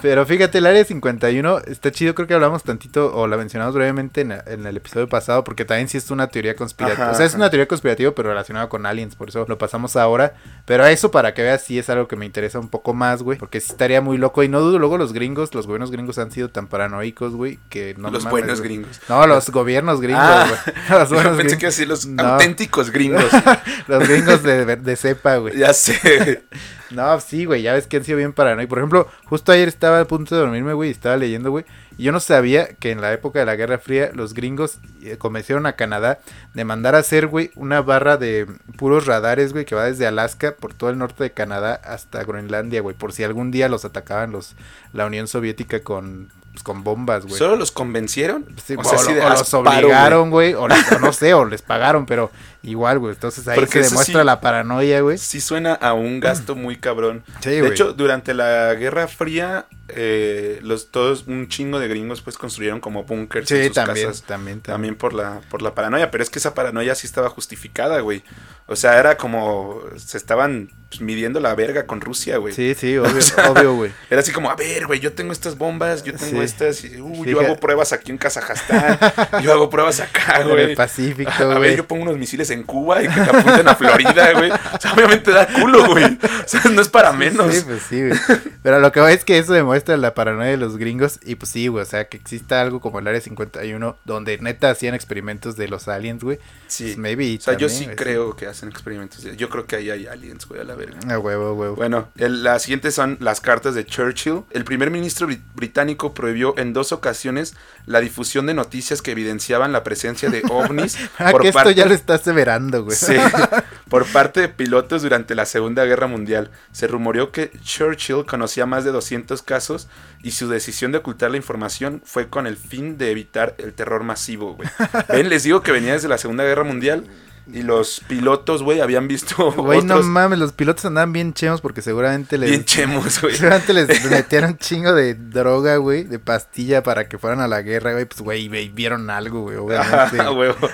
Pero fíjate, el área 51 está chido. Creo que hablamos tantito o la mencionamos brevemente en, en el episodio pasado, porque también sí es una teoría conspirativa. Ajá, o sea, es una teoría conspirativa, pero relacionada con aliens. Por eso lo pasamos ahora. Pero a eso, para que veas, sí es algo que me interesa un poco más, güey. Porque sí estaría muy loco. Y no dudo, luego los gringos, los gobiernos gringos han sido tan paranoicos, güey, que no Los mames, buenos güey. gringos. No, los gobiernos gringos, Ah, güey. Los Yo buenos pensé que gringos. así los No. auténticos gringos. Los gringos de, de cepa, güey. ya sé. No, sí, güey, ya ves que han sido bien paranoicos. Por ejemplo, justo ayer estaba a punto de dormirme, güey, y estaba leyendo, güey. Y yo no sabía que en la época de la Guerra Fría los gringos eh, convencieron a Canadá de mandar a hacer, güey, una barra de puros radares, güey, que va desde Alaska por todo el norte de Canadá hasta Groenlandia, güey, por si algún día los atacaban los la Unión Soviética con, pues, con bombas, güey. ¿Solo los convencieron? Sí, o sea, o los obligaron, güey, o, o no sé, o les pagaron, pero igual, güey. Entonces ahí Porque se demuestra sí- la paranoia, güey. Sí suena a un gasto muy cabrón. Sí, de güey. hecho, durante la Guerra Fría, eh, los todos un chingo de gringos pues construyeron como bunkers en Sí, sus también, casas. también, también. También por la, por la paranoia, pero es que esa paranoia sí estaba justificada, güey. O sea, era como se estaban pues, midiendo la verga con Rusia, güey. Sí, sí, obvio, O sea, obvio, güey. Era así como, a ver, güey, yo tengo estas bombas, yo tengo Sí. estas, y, uh, yo hago pruebas aquí en Kazajstán, yo hago pruebas acá, En el güey. Pacífico, A ver, güey. yo pongo unos misiles en Cuba y que te apunten a Florida, güey. O sea, obviamente da culo, güey. O sea, no es para menos. Sí, pues sí, güey. Pero lo que va es que eso demuestra la paranoia de los gringos. Y pues sí, güey. O sea, que exista algo como el Área 51 donde neta hacían experimentos de los aliens, güey. Sí. Pues maybe. O sea, yo sí güey, creo que hacen experimentos. Yo creo que ahí hay aliens, güey, a la verga. A huevo, huevo. Bueno, el- las siguientes son las cartas de Churchill. El primer ministro bri- británico prohibió en dos ocasiones la difusión de noticias que evidenciaban la presencia de ovnis ah, que esto ya lo está güey. Sí, por parte de pilotos durante la Segunda Guerra Mundial. Se rumoreó que Churchill conocía más de 200 casos y su decisión de ocultar la información fue con el fin de evitar el terror masivo, güey. Ven, les digo que venía desde la Segunda Guerra Mundial y los pilotos, güey, habían visto Güey, no mames, los pilotos andaban bien chemos porque seguramente les... bien chemos, güey. Seguramente les metieron chingo de droga, güey, de pastilla para que fueran a la guerra, güey. Pues, güey, vieron algo, güey, obviamente. Huevo.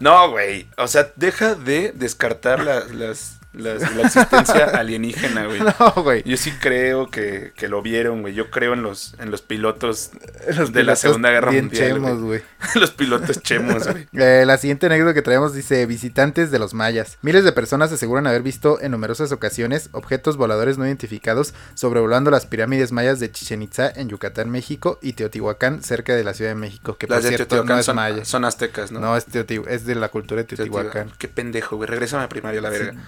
No, güey. O sea, deja de descartar la- las la, la existencia alienígena, güey. No, güey. Yo sí creo que, que lo vieron, güey. Yo creo en los, en los pilotos Los de la Segunda Guerra bien Mundial. chemos, güey. los pilotos chemos, güey. Eh, la siguiente anécdota que traemos dice visitantes de los mayas. Miles de personas aseguran haber visto en numerosas ocasiones objetos voladores no identificados sobrevolando las pirámides mayas de Chichen Itza en Yucatán, México y Teotihuacán cerca de la Ciudad de México, que Las por de cierto Teotihuacán no es son, maya. son aztecas, ¿no? No, es, es de la cultura de Teotihuacán. Qué pendejo, güey. Regrésame a primaria, la verga. Sí.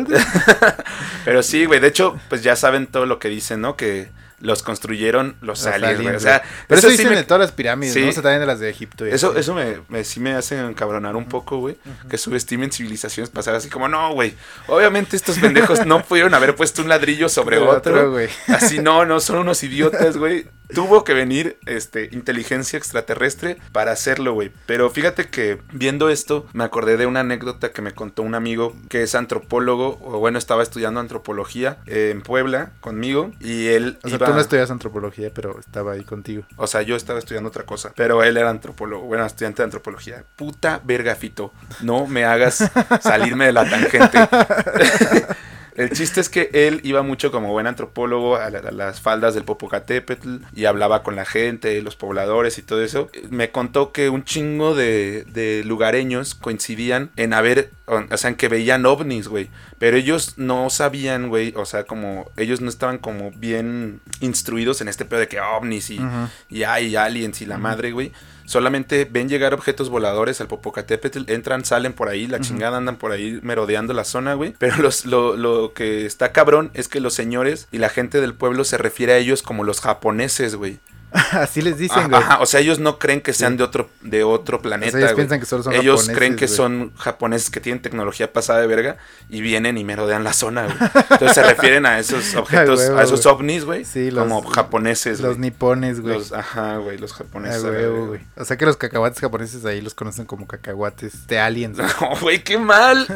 Pero sí, güey. De hecho, pues ya saben todo lo que dicen, ¿no? Que los construyeron los, Los aliens, güey. O sea. Pero eso, sí dicen me- de todas las pirámides, Sí. ¿no? O sea, también de las de Egipto. y Eso, así. eso me, me- sí me hace encabronar un poco, güey. Que subestimen civilizaciones pasadas. Así como, no, güey. Obviamente estos pendejos no pudieron haber puesto un ladrillo sobre otro. otro, güey. Así no, no, son unos idiotas, güey. Tuvo que venir este, inteligencia extraterrestre para hacerlo, güey. Pero fíjate que viendo esto, me acordé de una anécdota que me contó un amigo que es antropólogo, o bueno, estaba estudiando antropología eh, en Puebla conmigo. Y él O sea, tú no estudias antropología, pero estaba ahí contigo. o sea, yo estaba estudiando otra cosa. Pero él era antropólogo, bueno, estudiante de antropología. Puta verga, Fito. No me hagas salirme de la tangente. El chiste es que él iba mucho como buen antropólogo a, la- a las faldas del Popocatépetl y hablaba con la gente, los pobladores y todo eso. Me contó que un chingo de, de lugareños coincidían en haber, o sea, en que veían ovnis, güey. Pero ellos no sabían, güey, o sea, como ellos no estaban como bien instruidos en este pedo de que ovnis y, Ujú. y hay aliens y la madre, güey. Solamente ven llegar objetos voladores al Popocatépetl, entran, salen por ahí, la chingada andan por ahí merodeando la zona, güey. Pero los, lo, lo que está cabrón es que los señores y la gente del pueblo se refiere a ellos como los japoneses, güey. Así les dicen, güey. ajá, o sea, ellos no creen que sean Sí. de otro, de otro O planeta, sea, ellos güey. piensan que solo son Ellos japoneses, creen que güey. son japoneses que tienen tecnología pasada de verga y vienen y merodean la zona, güey. Entonces se refieren a esos objetos, huevo, a esos ovnis, güey, Sí, los- como japoneses, Los nipones, güey. Los, ajá, güey, los japoneses. a la huevo, verga, güey. O sea que los cacahuates japoneses ahí los conocen como cacahuates de aliens. güey. No, güey, qué mal.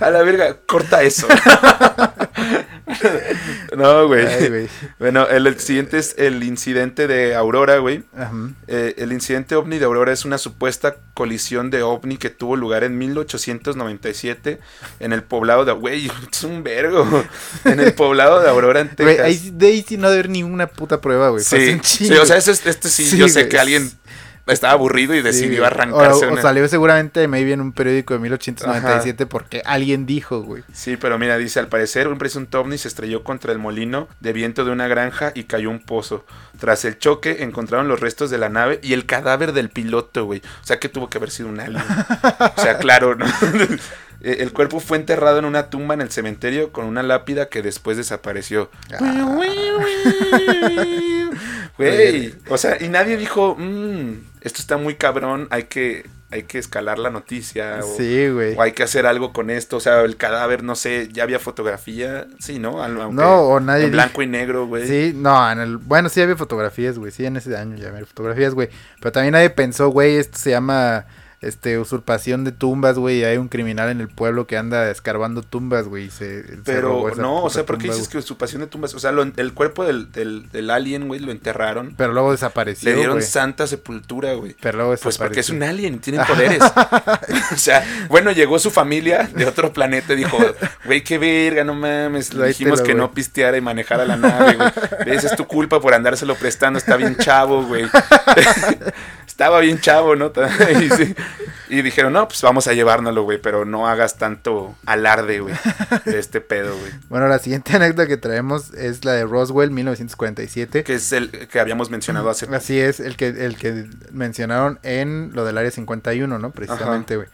A la verga, corta eso. no, güey. Ay, güey. Bueno, el, el siguiente es el incidente de Aurora, güey. Eh, el incidente ovni de Aurora es una supuesta colisión de ovni que tuvo lugar en 1897 en el poblado de... Güey, es un vergo. En el poblado de Aurora, en Texas. Güey, ahí, de ahí sí no debe haber ninguna puta prueba, güey. Sí, sí, o sea, eso es- este sí, Sí, yo sé güey. que alguien estaba aburrido y decidió arrancarse O, o una- salió seguramente maybe en un periódico de 1897 porque alguien dijo, güey. Sí, pero mira, dice, al parecer un presunto ovni se estrelló contra el molino de viento de una granja y cayó un pozo. Tras el choque encontraron los restos de la nave y el cadáver del piloto, güey. O sea que tuvo que haber sido un alien. O sea, claro, ¿no? Eh, El cuerpo fue enterrado en una tumba en el cementerio con una lápida que después desapareció. Ah. Güey, o sea, y nadie dijo, "Mm, esto está muy cabrón, hay que, hay que escalar la noticia. O, Sí, güey. o hay que hacer algo con esto. O sea, el cadáver, no sé, ya había fotografía. Sí, ¿no? Aunque No, o nadie En blanco y negro, güey. Sí, no, en el, bueno, sí había fotografías, güey, sí, en ese año ya había fotografías, güey, pero también nadie pensó, güey, esto se llama, este, usurpación de tumbas, güey, hay un criminal en el pueblo que anda escarbando tumbas, güey, se, Pero no, o sea, ¿por qué dices que su pasión de tumbas? O sea, lo- el cuerpo del, del, del alien, güey, lo enterraron. Pero luego desapareció, Le dieron santa sepultura, güey. pero luego Pues porque es desapareció. un alien, tiene poderes. o sea, bueno, llegó su familia de otro planeta y dijo, güey, qué verga, no mames. Le Ahí dijimos que no pisteara y manejara la nave, güey. Ves, es tu culpa por andárselo prestando, está bien chavo, güey. Estaba bien chavo, ¿no? y, sí. Y dijeron, no, pues vamos a llevárnoslo, güey, pero no hagas tanto alarde, güey, de este pedo, güey. Bueno, la siguiente anécdota que traemos es la de Roswell, 1947. Que es el que habíamos mencionado hace Así es, el que, el que mencionaron en lo del Área 51, ¿no? Precisamente, güey.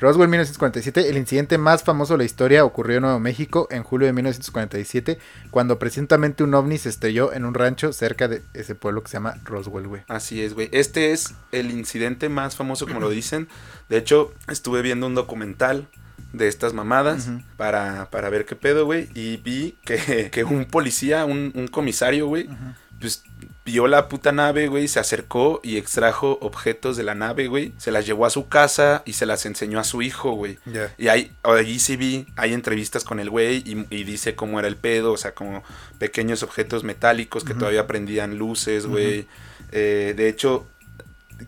Roswell 1947, el incidente más famoso de la historia ocurrió en Nuevo México en julio de 1947, cuando presuntamente un ovni se estrelló en un rancho cerca de ese pueblo que se llama Roswell, güey. Así es, güey. Este es el incidente más famoso, como lo dicen. De hecho, estuve viendo un documental de estas mamadas para, para ver qué pedo, güey. Y vi que, que un policía, un, un comisario, güey, pues vio la puta nave, güey, se acercó y extrajo objetos de la nave, güey. Se las llevó a su casa y se las enseñó a su hijo, güey. Y ahí, allí sí vi, hay entrevistas con el güey y, y dice cómo era el pedo, o sea, como pequeños objetos metálicos que todavía prendían luces, güey. Eh, de hecho,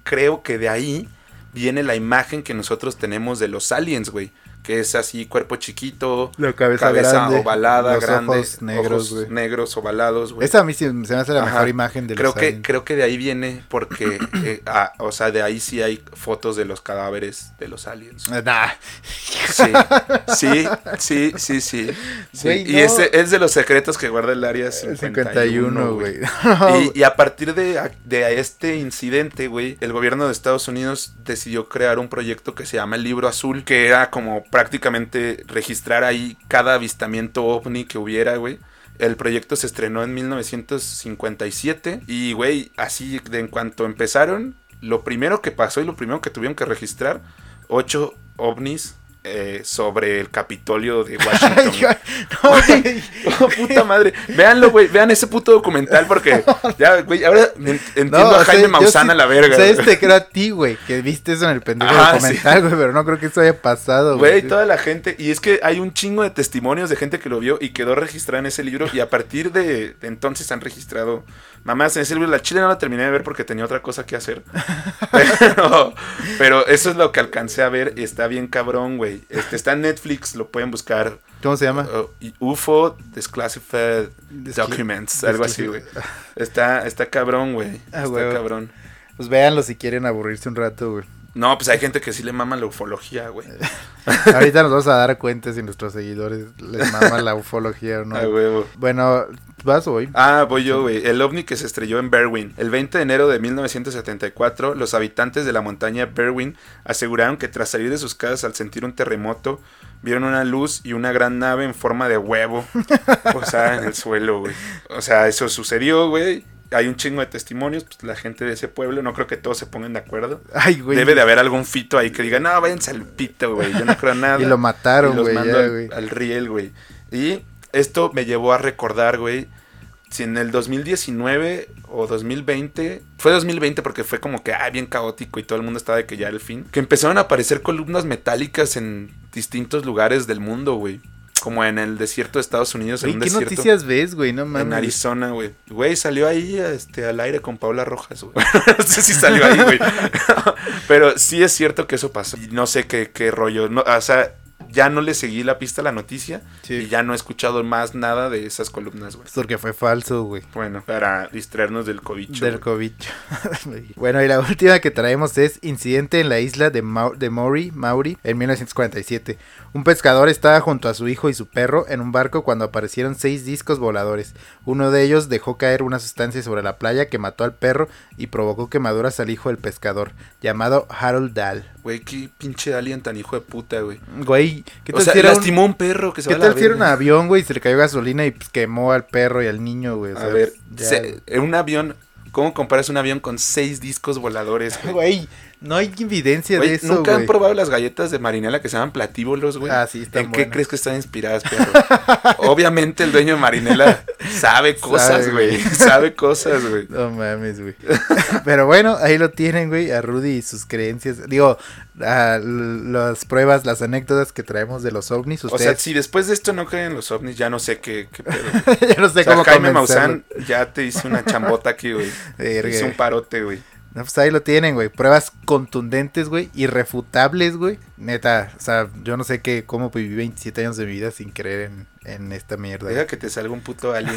creo que de ahí viene la imagen que nosotros tenemos de los aliens, güey. Que es así, cuerpo chiquito, La cabeza, cabeza grande, ovalada, los grande, ojos negros, ojos negros, ovalados, güey. Esa a mí se me hace la Ajá. mejor imagen de Creo los que, aliens. creo que de ahí viene porque, eh, ah, o sea, de ahí sí hay fotos de los cadáveres de los aliens. Ah, nah. Sí, sí, sí, sí, sí. Y no. ese es de los secretos que guarda el área 51, 51, güey. güey. Y, y a partir de, de este incidente, güey, el gobierno de Estados Unidos decidió crear un proyecto que se llama el Libro Azul, que era como prácticamente registrar ahí cada avistamiento ovni que hubiera, güey. El proyecto se estrenó en 1957 y, güey, así de en cuanto empezaron, lo primero que pasó y lo primero que tuvieron que registrar, ocho ovnis eh, sobre el Capitolio de Washington. no, güey. Oh, puta madre. Véanlo, güey. Vean ese puto documental porque ya, güey, ahora entiendo No, a o sea, Jaime Maussan a sí- la verga. ¿Sabes? güey. Te creo a ti, güey, que viste eso en el pendejo Ah, documental, güey, pero no creo que eso haya pasado, Güey, güey. toda la gente. Y es que hay un chingo de testimonios de gente que lo vio y quedó registrada en ese libro. Y a partir de, de entonces han registrado mamás en ese libro. La chile no la terminé de ver porque tenía otra cosa que hacer. Pero, pero eso es lo que alcancé a ver. Y está bien cabrón, güey. Este, está en Netflix, lo pueden buscar. ¿Cómo se llama? Uh, UFO Desclassified Descli- Documents, algo así, güey. Está, está cabrón, güey. Ah, está cabrón. Pues véanlo si quieren aburrirse un rato, güey. No, pues hay gente que sí le mama la ufología, güey. Ahorita nos vamos a dar cuenta si nuestros seguidores les mama la ufología o no. A huevo. Bueno, ¿vas o voy? Ah, voy yo, güey. El ovni que se estrelló en Berwyn. El 20 de enero de 1974, los habitantes de la montaña Berwyn aseguraron que tras salir de sus casas al sentir un terremoto, vieron una luz y una gran nave en forma de huevo posada en el suelo, güey. O sea, eso sucedió, güey. Hay un chingo de testimonios, pues la gente de ese pueblo, no creo que todos se pongan de acuerdo. Ay, güey. Debe de haber algún fito ahí que diga, no, váyanse al pito, güey, yo no creo nada. Y lo mataron, al, güey. al riel, güey. Y esto me llevó a recordar, güey, si en el 2019 o 2020, fue 2020 porque fue como que, ah, bien caótico y todo el mundo estaba de que ya era el fin, que empezaron a aparecer columnas metálicas en distintos lugares del mundo, güey. Como en el desierto de Estados Unidos, en un ¿Qué desierto. noticias ves, güey? No En mames. Arizona, güey. Güey, salió ahí este, al aire con Paula Rojas, güey. no sé si salió ahí, güey. Pero sí es cierto que eso pasó. Y no sé qué, qué rollo. No, o sea, ya no le seguí la pista a la noticia. Sí. Y ya no he escuchado más nada de esas columnas, güey. Porque fue falso, güey. Bueno, para distraernos del cobicho. Del. COVID. bueno, y la última que traemos es incidente en la isla de, Mau- de Maury, Maury en 1947. Un pescador estaba junto a su hijo y su perro en un barco cuando aparecieron seis discos voladores. Uno de ellos dejó caer una sustancia sobre la playa que mató al perro y provocó quemaduras al hijo del pescador, llamado Harold Dahl. Güey, qué pinche alien tan hijo de puta, güey. Güey, ¿qué O tal sea, si era un, lastimó un perro que se ¿qué va a la tal si era un avión, güey? y Se le cayó gasolina y pues, quemó al perro y al niño, güey. A ver, se- un avión, ¿cómo comparas un avión con seis discos voladores, güey? Güey, no hay evidencia de eso, ¿Nunca han probado las galletas de Marinela que se llaman platíbolos, güey? Ah, sí, están ¿En qué crees que están inspiradas, perro? Obviamente el dueño de Marinela sabe cosas, güey. Sabe cosas, güey. No mames, güey. Pero bueno, ahí lo tienen, güey, a Rudy y sus creencias. Digo, a las pruebas, las anécdotas que traemos de los ovnis. O sea, Ustedes, si después de esto no creen en los ovnis, ya no sé qué, qué pedo. ya no sé O sea, cómo Jaime. Maussan ya te hice una chambota aquí, güey. Hice un parote, güey. No, pues ahí lo tienen, güey. Pruebas contundentes, güey, irrefutables, güey. Neta, o sea, yo no sé qué, cómo viví 27 años de mi vida sin creer en, en esta mierda. Deja que te salga un puto alien.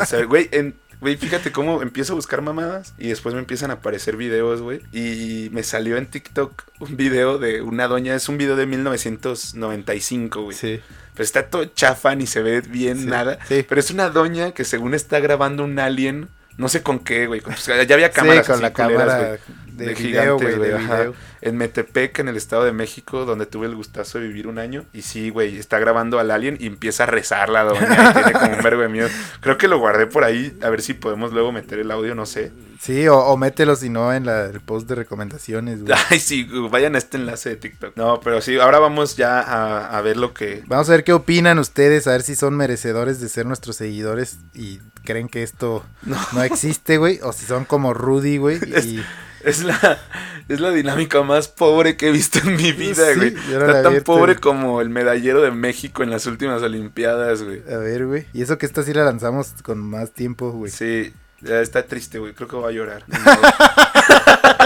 O sea, güey, en- güey, fíjate cómo empiezo a buscar mamadas y después me empiezan a aparecer videos, güey. Y me salió en TikTok un video de una doña, es un video de 1995, güey. Sí, Pero está todo chafa, ni se ve bien Sí, nada. sí. Pero es una doña que según está grabando un alien, no sé con qué, güey. Pues, ya había cámaras sí, con la culeras, cámara de, de video, gigantes, güey. En Metepec, en el Estado de México, donde tuve el gustazo de vivir un año. Y sí, güey, está grabando al alien y empieza a rezar la doña. y tiene como un vergo de miedo. Creo que lo guardé por ahí, a ver si podemos luego meter el audio, no sé. Sí, o, o mételo si no en la, el post de recomendaciones, güey. Ay, sí, vayan a este enlace de TikTok. No, pero sí, ahora vamos ya a, a ver lo que... Vamos a ver qué opinan ustedes, a ver si son merecedores de ser nuestros seguidores y creen que esto no, existe, güey, o si son como Rudy, güey, y Es la, es la dinámica más pobre que he visto en mi vida, güey. no Está tan pobre como el medallero de México en las últimas Olimpiadas, güey. a ver, güey, y eso que esta sí la lanzamos con más tiempo, güey. Sí, ya está triste, güey. Creo que va a llorar.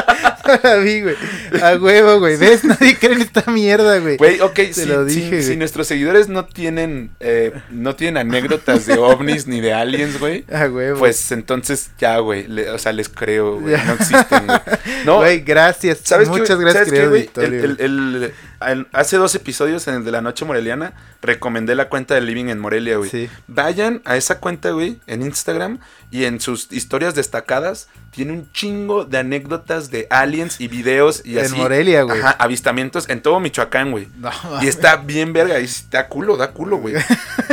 la vi, güey. A huevo, güey. ¿Ves? Nadie cree en esta mierda, güey. Güey, ok, Te si, lo dije, si güey. nuestros seguidores no tienen, eh, no tienen anécdotas de ovnis ni de aliens, güey, A huevo. pues entonces ya, güey, le- o sea, les creo, güey, no existen, güey. No, Güey, gracias. ¿Sabes qué, Muchas gracias, ¿Sabes qué, güey? auditorio. El- el- el- el- hace dos episodios en el de la noche moreliana recomendé la cuenta de Living en Morelia, güey. Sí. Vayan a esa cuenta, güey, en Instagram y en sus historias destacadas tiene un chingo de anécdotas de aliens y videos y En así. Morelia, güey. Ajá, avistamientos en todo Michoacán, güey. No, Y está bien verga, y da culo, da culo, güey.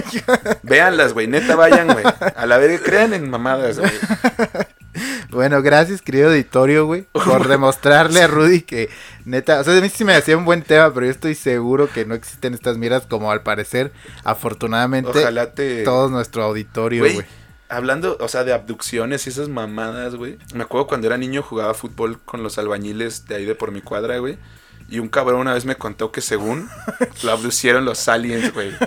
Véanlas, güey, neta vayan, güey. A la verga, crean en mamadas, güey. Bueno, gracias, querido auditorio, güey, por demostrarle a Rudy que, neta, o sea, a mí sí me hacía un buen tema, pero yo estoy seguro que no existen estas miras como al parecer, afortunadamente, Ojalá te... todo nuestro auditorio, Güey, güey. Hablando, o sea, de abducciones y esas mamadas, güey. Me acuerdo cuando era niño jugaba fútbol con los albañiles de ahí de por mi cuadra, güey. Y un cabrón una vez me contó que según lo abducieron los aliens, güey.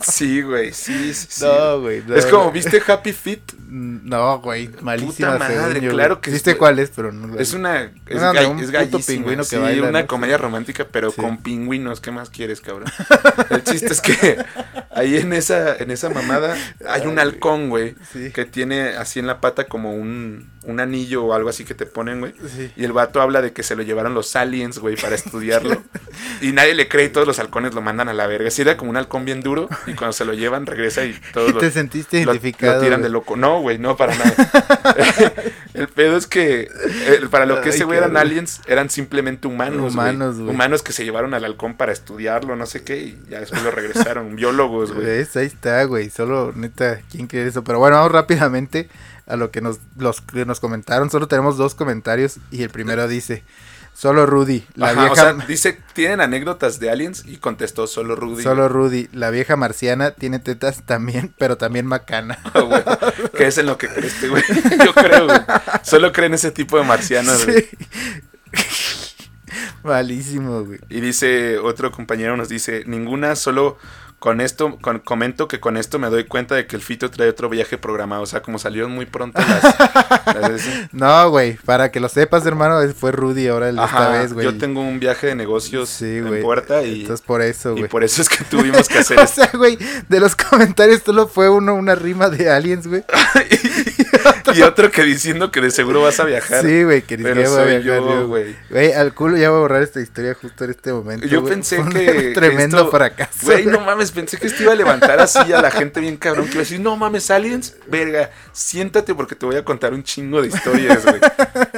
Sí, güey, sí, sí. No, güey. no, es como. ¿viste Happy Feet? No, güey, malísima Puta madre, yo, claro que ¿Viste cuál es? Pero no Es una. Es, de gall- un es pingüino que sí, baila, una ¿no? comedia romántica, pero Sí. con pingüinos. ¿Qué más quieres, cabrón? El chiste es que ahí en esa, en esa mamada hay un halcón, güey. Sí. Que tiene así en la pata como un, un anillo o algo así que te ponen, güey. Y el vato habla de que se lo llevaron los aliens, güey, para estudiarlo. y nadie le cree y todos los halcones lo mandan a la verga. Así era como un halcón bien duro. Y cuando se lo llevan, regresa y todos Y te sentiste lo- identificado. Lo, tiran güey. de loco. No, güey, no, para nada. el pedo es que eh, para lo que Ay, ese güey eran aliens, eran simplemente humanos. Humanos, güey. Humanos que se llevaron al halcón para estudiarlo, no sé qué, y ya después lo regresaron. biólogos, güey. Ahí está, güey. Solo, neta, ¿quién cree eso? Pero bueno, vamos rápidamente a lo que nos, los que nos comentaron. Solo tenemos dos comentarios y el primero dice, solo Rudy, la Ajá, vieja... o sea, dice, ¿tienen anécdotas de aliens? Y contestó solo Rudy. Solo Rudy, la vieja marciana tiene tetas también, pero también macana. Güey, que es en lo que cree este güey. Yo creo, güey. Solo creen ese tipo de marcianos, güey. Sí. Malísimo, güey. Y dice, otro compañero nos dice, ninguna, solo con esto, con- comento que con esto me doy cuenta de que el Fito trae otro viaje programado. O sea, como salieron muy pronto las... las. No, güey, para que lo sepas, hermano, fue Rudy ahora el- esta Ajá, vez, güey. yo tengo un viaje de negocios Sí, en puerta y, Entonces por eso, y güey. por eso es que tuvimos que hacer O sea, güey, de los comentarios solo fue uno una rima de aliens, güey. y otro que diciendo que de seguro vas a viajar. Sí, güey, que ni Pero voy a viajar yo, güey. Güey, al culo ya voy a borrar esta historia justo en este momento. Yo pensé Fue un que. Tremendo esto- fracaso. Güey, no mames, pensé que esto iba a levantar así a la gente bien cabrón. Que iba a decir, no mames, aliens, verga, siéntate porque te voy a contar un chingo de historias, güey.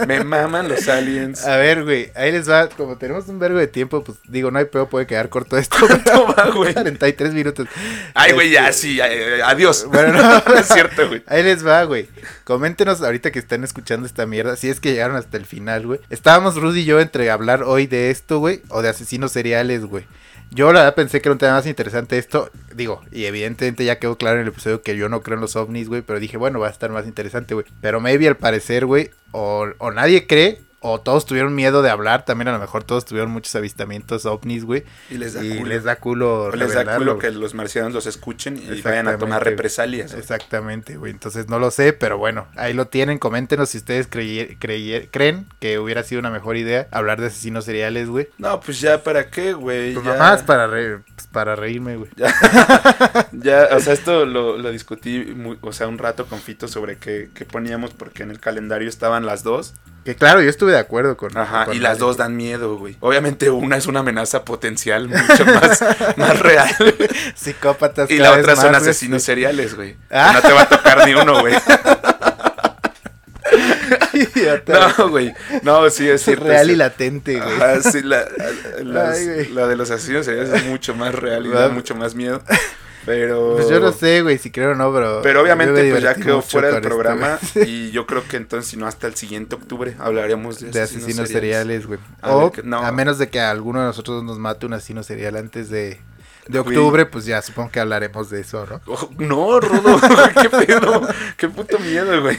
Me maman los aliens. A ver, güey, ahí les va. Como tenemos un vergo de tiempo, pues digo, no hay peor, puede quedar corto esto. güey. ¿Cuánto va, güey? 43 minutos. Ay, güey, ya, Este, sí, adiós. Bueno, no. es cierto, güey. Ahí les va, güey. Coméntenos ahorita que están escuchando esta mierda, si es que llegaron hasta el final, güey. Estábamos Rudy y yo entre hablar hoy de esto, güey, o de asesinos seriales, güey. Yo la verdad pensé que era un tema más interesante esto, digo, y evidentemente ya quedó claro en el episodio que yo no creo en los ovnis, güey, pero dije, bueno, va a estar más interesante, güey. Pero maybe al parecer, güey, o, o nadie cree, o todos tuvieron miedo de hablar, también a lo mejor todos tuvieron muchos avistamientos ovnis, güey. Y les da Y culo. les da culo. Les da culo que los marcianos los escuchen y vayan a tomar represalias. güey. Exactamente, güey. Entonces no lo sé, pero bueno, ahí lo tienen. Coméntenos si ustedes creye- creye- creen que hubiera sido una mejor idea hablar de asesinos seriales, güey. No, pues ya, ¿para qué, güey? Pues Ya- nomás para, re- pues, para reírme, güey. Ya, o sea, esto lo, lo discutí, muy- o sea, un rato con Fito sobre qué, qué poníamos porque en el calendario estaban las dos. Que claro, yo estuve de acuerdo con. Ajá, con y las dos dan miedo, güey. Obviamente una es una amenaza potencial mucho más, más real. Psicópatas. y la otra son más, güey. asesinos seriales, güey. Ah. No te va a tocar ni uno, güey. No, güey. No, sí, es cierto. real es y latente, güey. Ajá, sí, la, las- Ay, güey. la de los asesinos seriales es mucho más real y da mucho más miedo. Pero. Pues yo no sé, güey, si creo o no, pero. Pero obviamente pues ya quedó fuera del esto, programa y yo creo que entonces si no hasta el siguiente octubre hablaremos de, de asesinos seriales. seriales, güey. A O ver que- no. a menos de que a alguno de nosotros nos mate un asesino serial antes de, de octubre, pues ya supongo que hablaremos de eso, ¿no? Oh, no, Rodo, qué pedo, qué puto miedo, güey.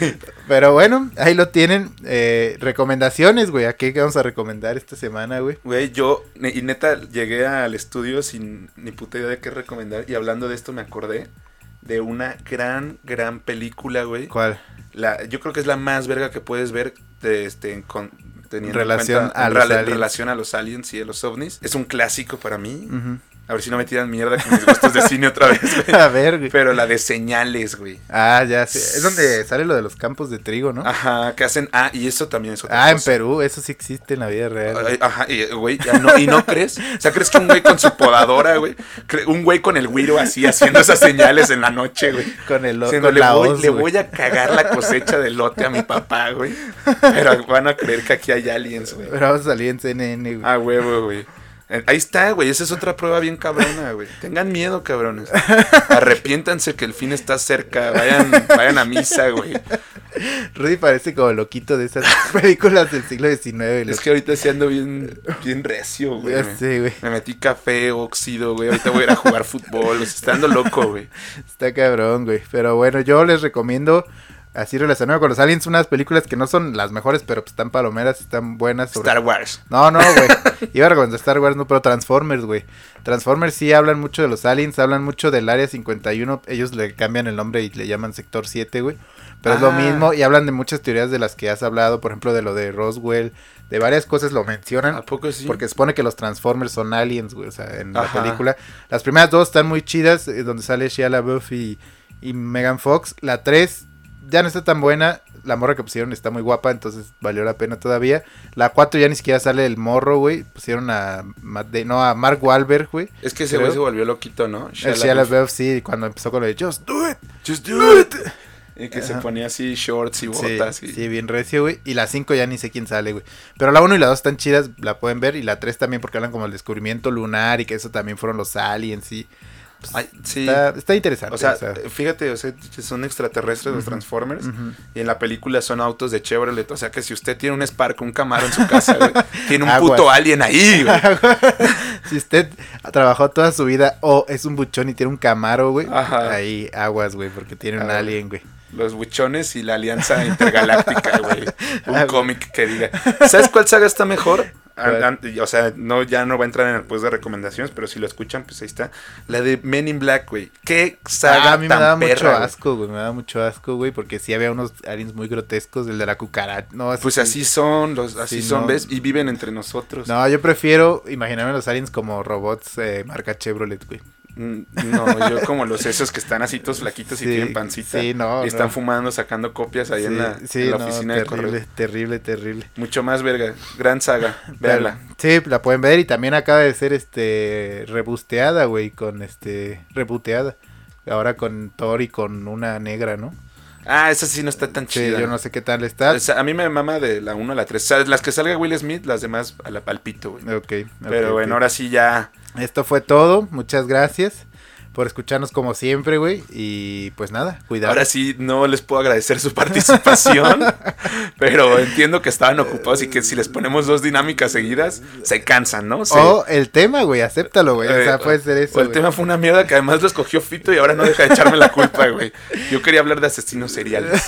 Pero bueno, ahí lo tienen. Eh, recomendaciones, güey. ¿A qué vamos a recomendar esta semana, güey? Güey, yo, y neta, llegué al estudio sin ni puta idea de qué recomendar. Y hablando de esto, me acordé de una gran, gran película, güey. ¿Cuál? La, yo creo que es la más verga que puedes ver de, este, con, teniendo Relación en cuenta a en los rela- aliens. relación a los aliens y a los ovnis. Es un clásico para mí. Ujú. A ver si no me tiran mierda con mis gustos de cine otra vez, güey. A ver, güey. Pero la de señales, güey. Ah, ya sé. Es donde sale lo de los campos de trigo, ¿no? Ajá, que hacen. Ah, y eso también es otra Ah, en. Perú, eso sí existe en la vida real. Ay, Ajá, y, güey, ya no, ¿y no crees? O sea, ¿crees que un güey con su podadora, güey? cre- Un güey con el güiro así haciendo esas señales en la noche, güey. Con el Diciendo, con le, voy a cagar la cosecha de lote a mi papá, güey. Pero van a creer que aquí hay aliens, güey. Pero vamos a salir en CNN, güey. Ah, huevo, güey. Eh, Ahí está, güey. Esa es otra prueba bien cabrona, güey. Tengan miedo, cabrones. Arrepiéntanse que el fin está cerca. Vayan, vayan a misa, güey. Rudy parece como loquito de esas películas del siglo XIX. Es loco. que ahorita sí ando bien, bien recio, güey. Ya sé, güey. Me metí café, óxido, güey. Ahorita voy a ir a jugar fútbol. O sea, está dando loco, güey. Está cabrón, güey. Pero bueno, yo les recomiendo, así relacionado con los aliens, unas películas que no son las mejores, pero pues están palomeras, están buenas. sobre- Star Wars. No, no, güey. Iba a recomendar Star Wars, no, pero Transformers, güey. Transformers sí hablan mucho de los aliens, hablan mucho del Área 51. Ellos le cambian el nombre y le llaman Sector 7, güey. Pero es lo Ah. mismo y hablan de muchas teorías de las que has hablado, por ejemplo, de lo de Roswell, de varias cosas lo mencionan. ¿A poco sí? Porque se supone que los Transformers son aliens, güey, o sea, en la película. Las primeras dos están muy chidas, eh, donde sale Shia LaBeouf y, y Megan Fox. La tres ya no está tan buena, la morra que pusieron está muy guapa, entonces valió la pena todavía. La cuatro ya ni siquiera sale el morro, güey, pusieron a, Matt no, a Mark Wahlberg, güey. Es que ese güey se volvió loquito, ¿no? El Shia LaBeouf, sí, cuando empezó con lo de Just Do It. Just do it. Y que se ponía así shorts y Sí, botas. y... sí, bien recio, güey. Y la 5 ya ni sé quién sale, güey. Pero la 1 y la 2 están chidas, la pueden ver. Y la 3 también porque hablan como el descubrimiento lunar y que eso también fueron los aliens y... pues, Ay, sí. Está, está interesante. O sea, fíjate, o sea, son extraterrestres los. Transformers. Y en la película son autos de Chevrolet. O sea que si usted tiene un Spark, un Camaro en su casa, güey, tiene un Aguas. puto alien ahí, güey. si usted ha trabajado toda su vida o es un buchón y tiene un camaro, güey, Ajá. ahí aguas, güey, porque tiene un Ah, alien, güey. Los buchones y la alianza intergaláctica, güey. Un Ah, cómic que diga. ¿Sabes cuál saga está mejor? O sea, no, ya no va a entrar en el post de recomendaciones, pero si lo escuchan, pues ahí está. La de Men in Black, güey. ¿Qué saga Ah, a mí me daba mucho asco, güey, me daba mucho asco, güey, porque sí había unos aliens muy grotescos, el de la cucaracha. No, Pues sí. así son, los, así Sí, son, no. ¿ves? Y viven entre nosotros. No, yo prefiero imaginarme los aliens como robots eh, marca Chevrolet, güey. Mm, No, yo como los esos que están así todos flaquitos y tienen pancita. sí, no, Y están no. fumando, sacando copias ahí en la, sí, en la no, oficina de terrible, correo. terrible, terrible. Mucho más verga. Gran saga. Véanla. Sí, la pueden ver y también acaba de ser este rebusteada, güey, con este reboteada. Ahora con Thor y con una negra, ¿no? Ah, esa sí no está tan Sí, chida. yo no sé qué tal está. A mí me mama de la 1 a la 3. O sea, las que salga Will Smith, las demás a la palpito, güey. Ok, ok, Pero bueno, ahora sí ya. Esto fue todo. Muchas gracias por escucharnos como siempre, güey. Y pues nada, cuidado. Ahora sí no les puedo agradecer su participación. pero entiendo que estaban ocupados y que si les ponemos dos dinámicas seguidas, se cansan, ¿no? Se- O el tema, güey, acéptalo, güey. O sea, Eh, puede ser eso. o el güey. tema fue una mierda que además lo escogió Fito y ahora no deja de echarme la culpa, güey. Yo quería hablar de asesinos seriales.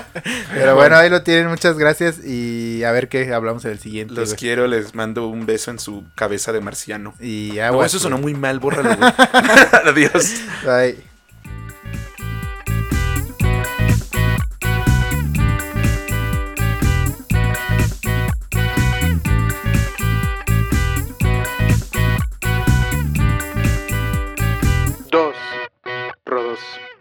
Pero bueno, ahí lo tienen. Muchas gracias. Y a ver qué hablamos en el siguiente. Los güey. quiero, les mando un beso en su cabeza de marciano. Y No, aguas, eso sonó muy mal, bórralo, güey. Adiós. right.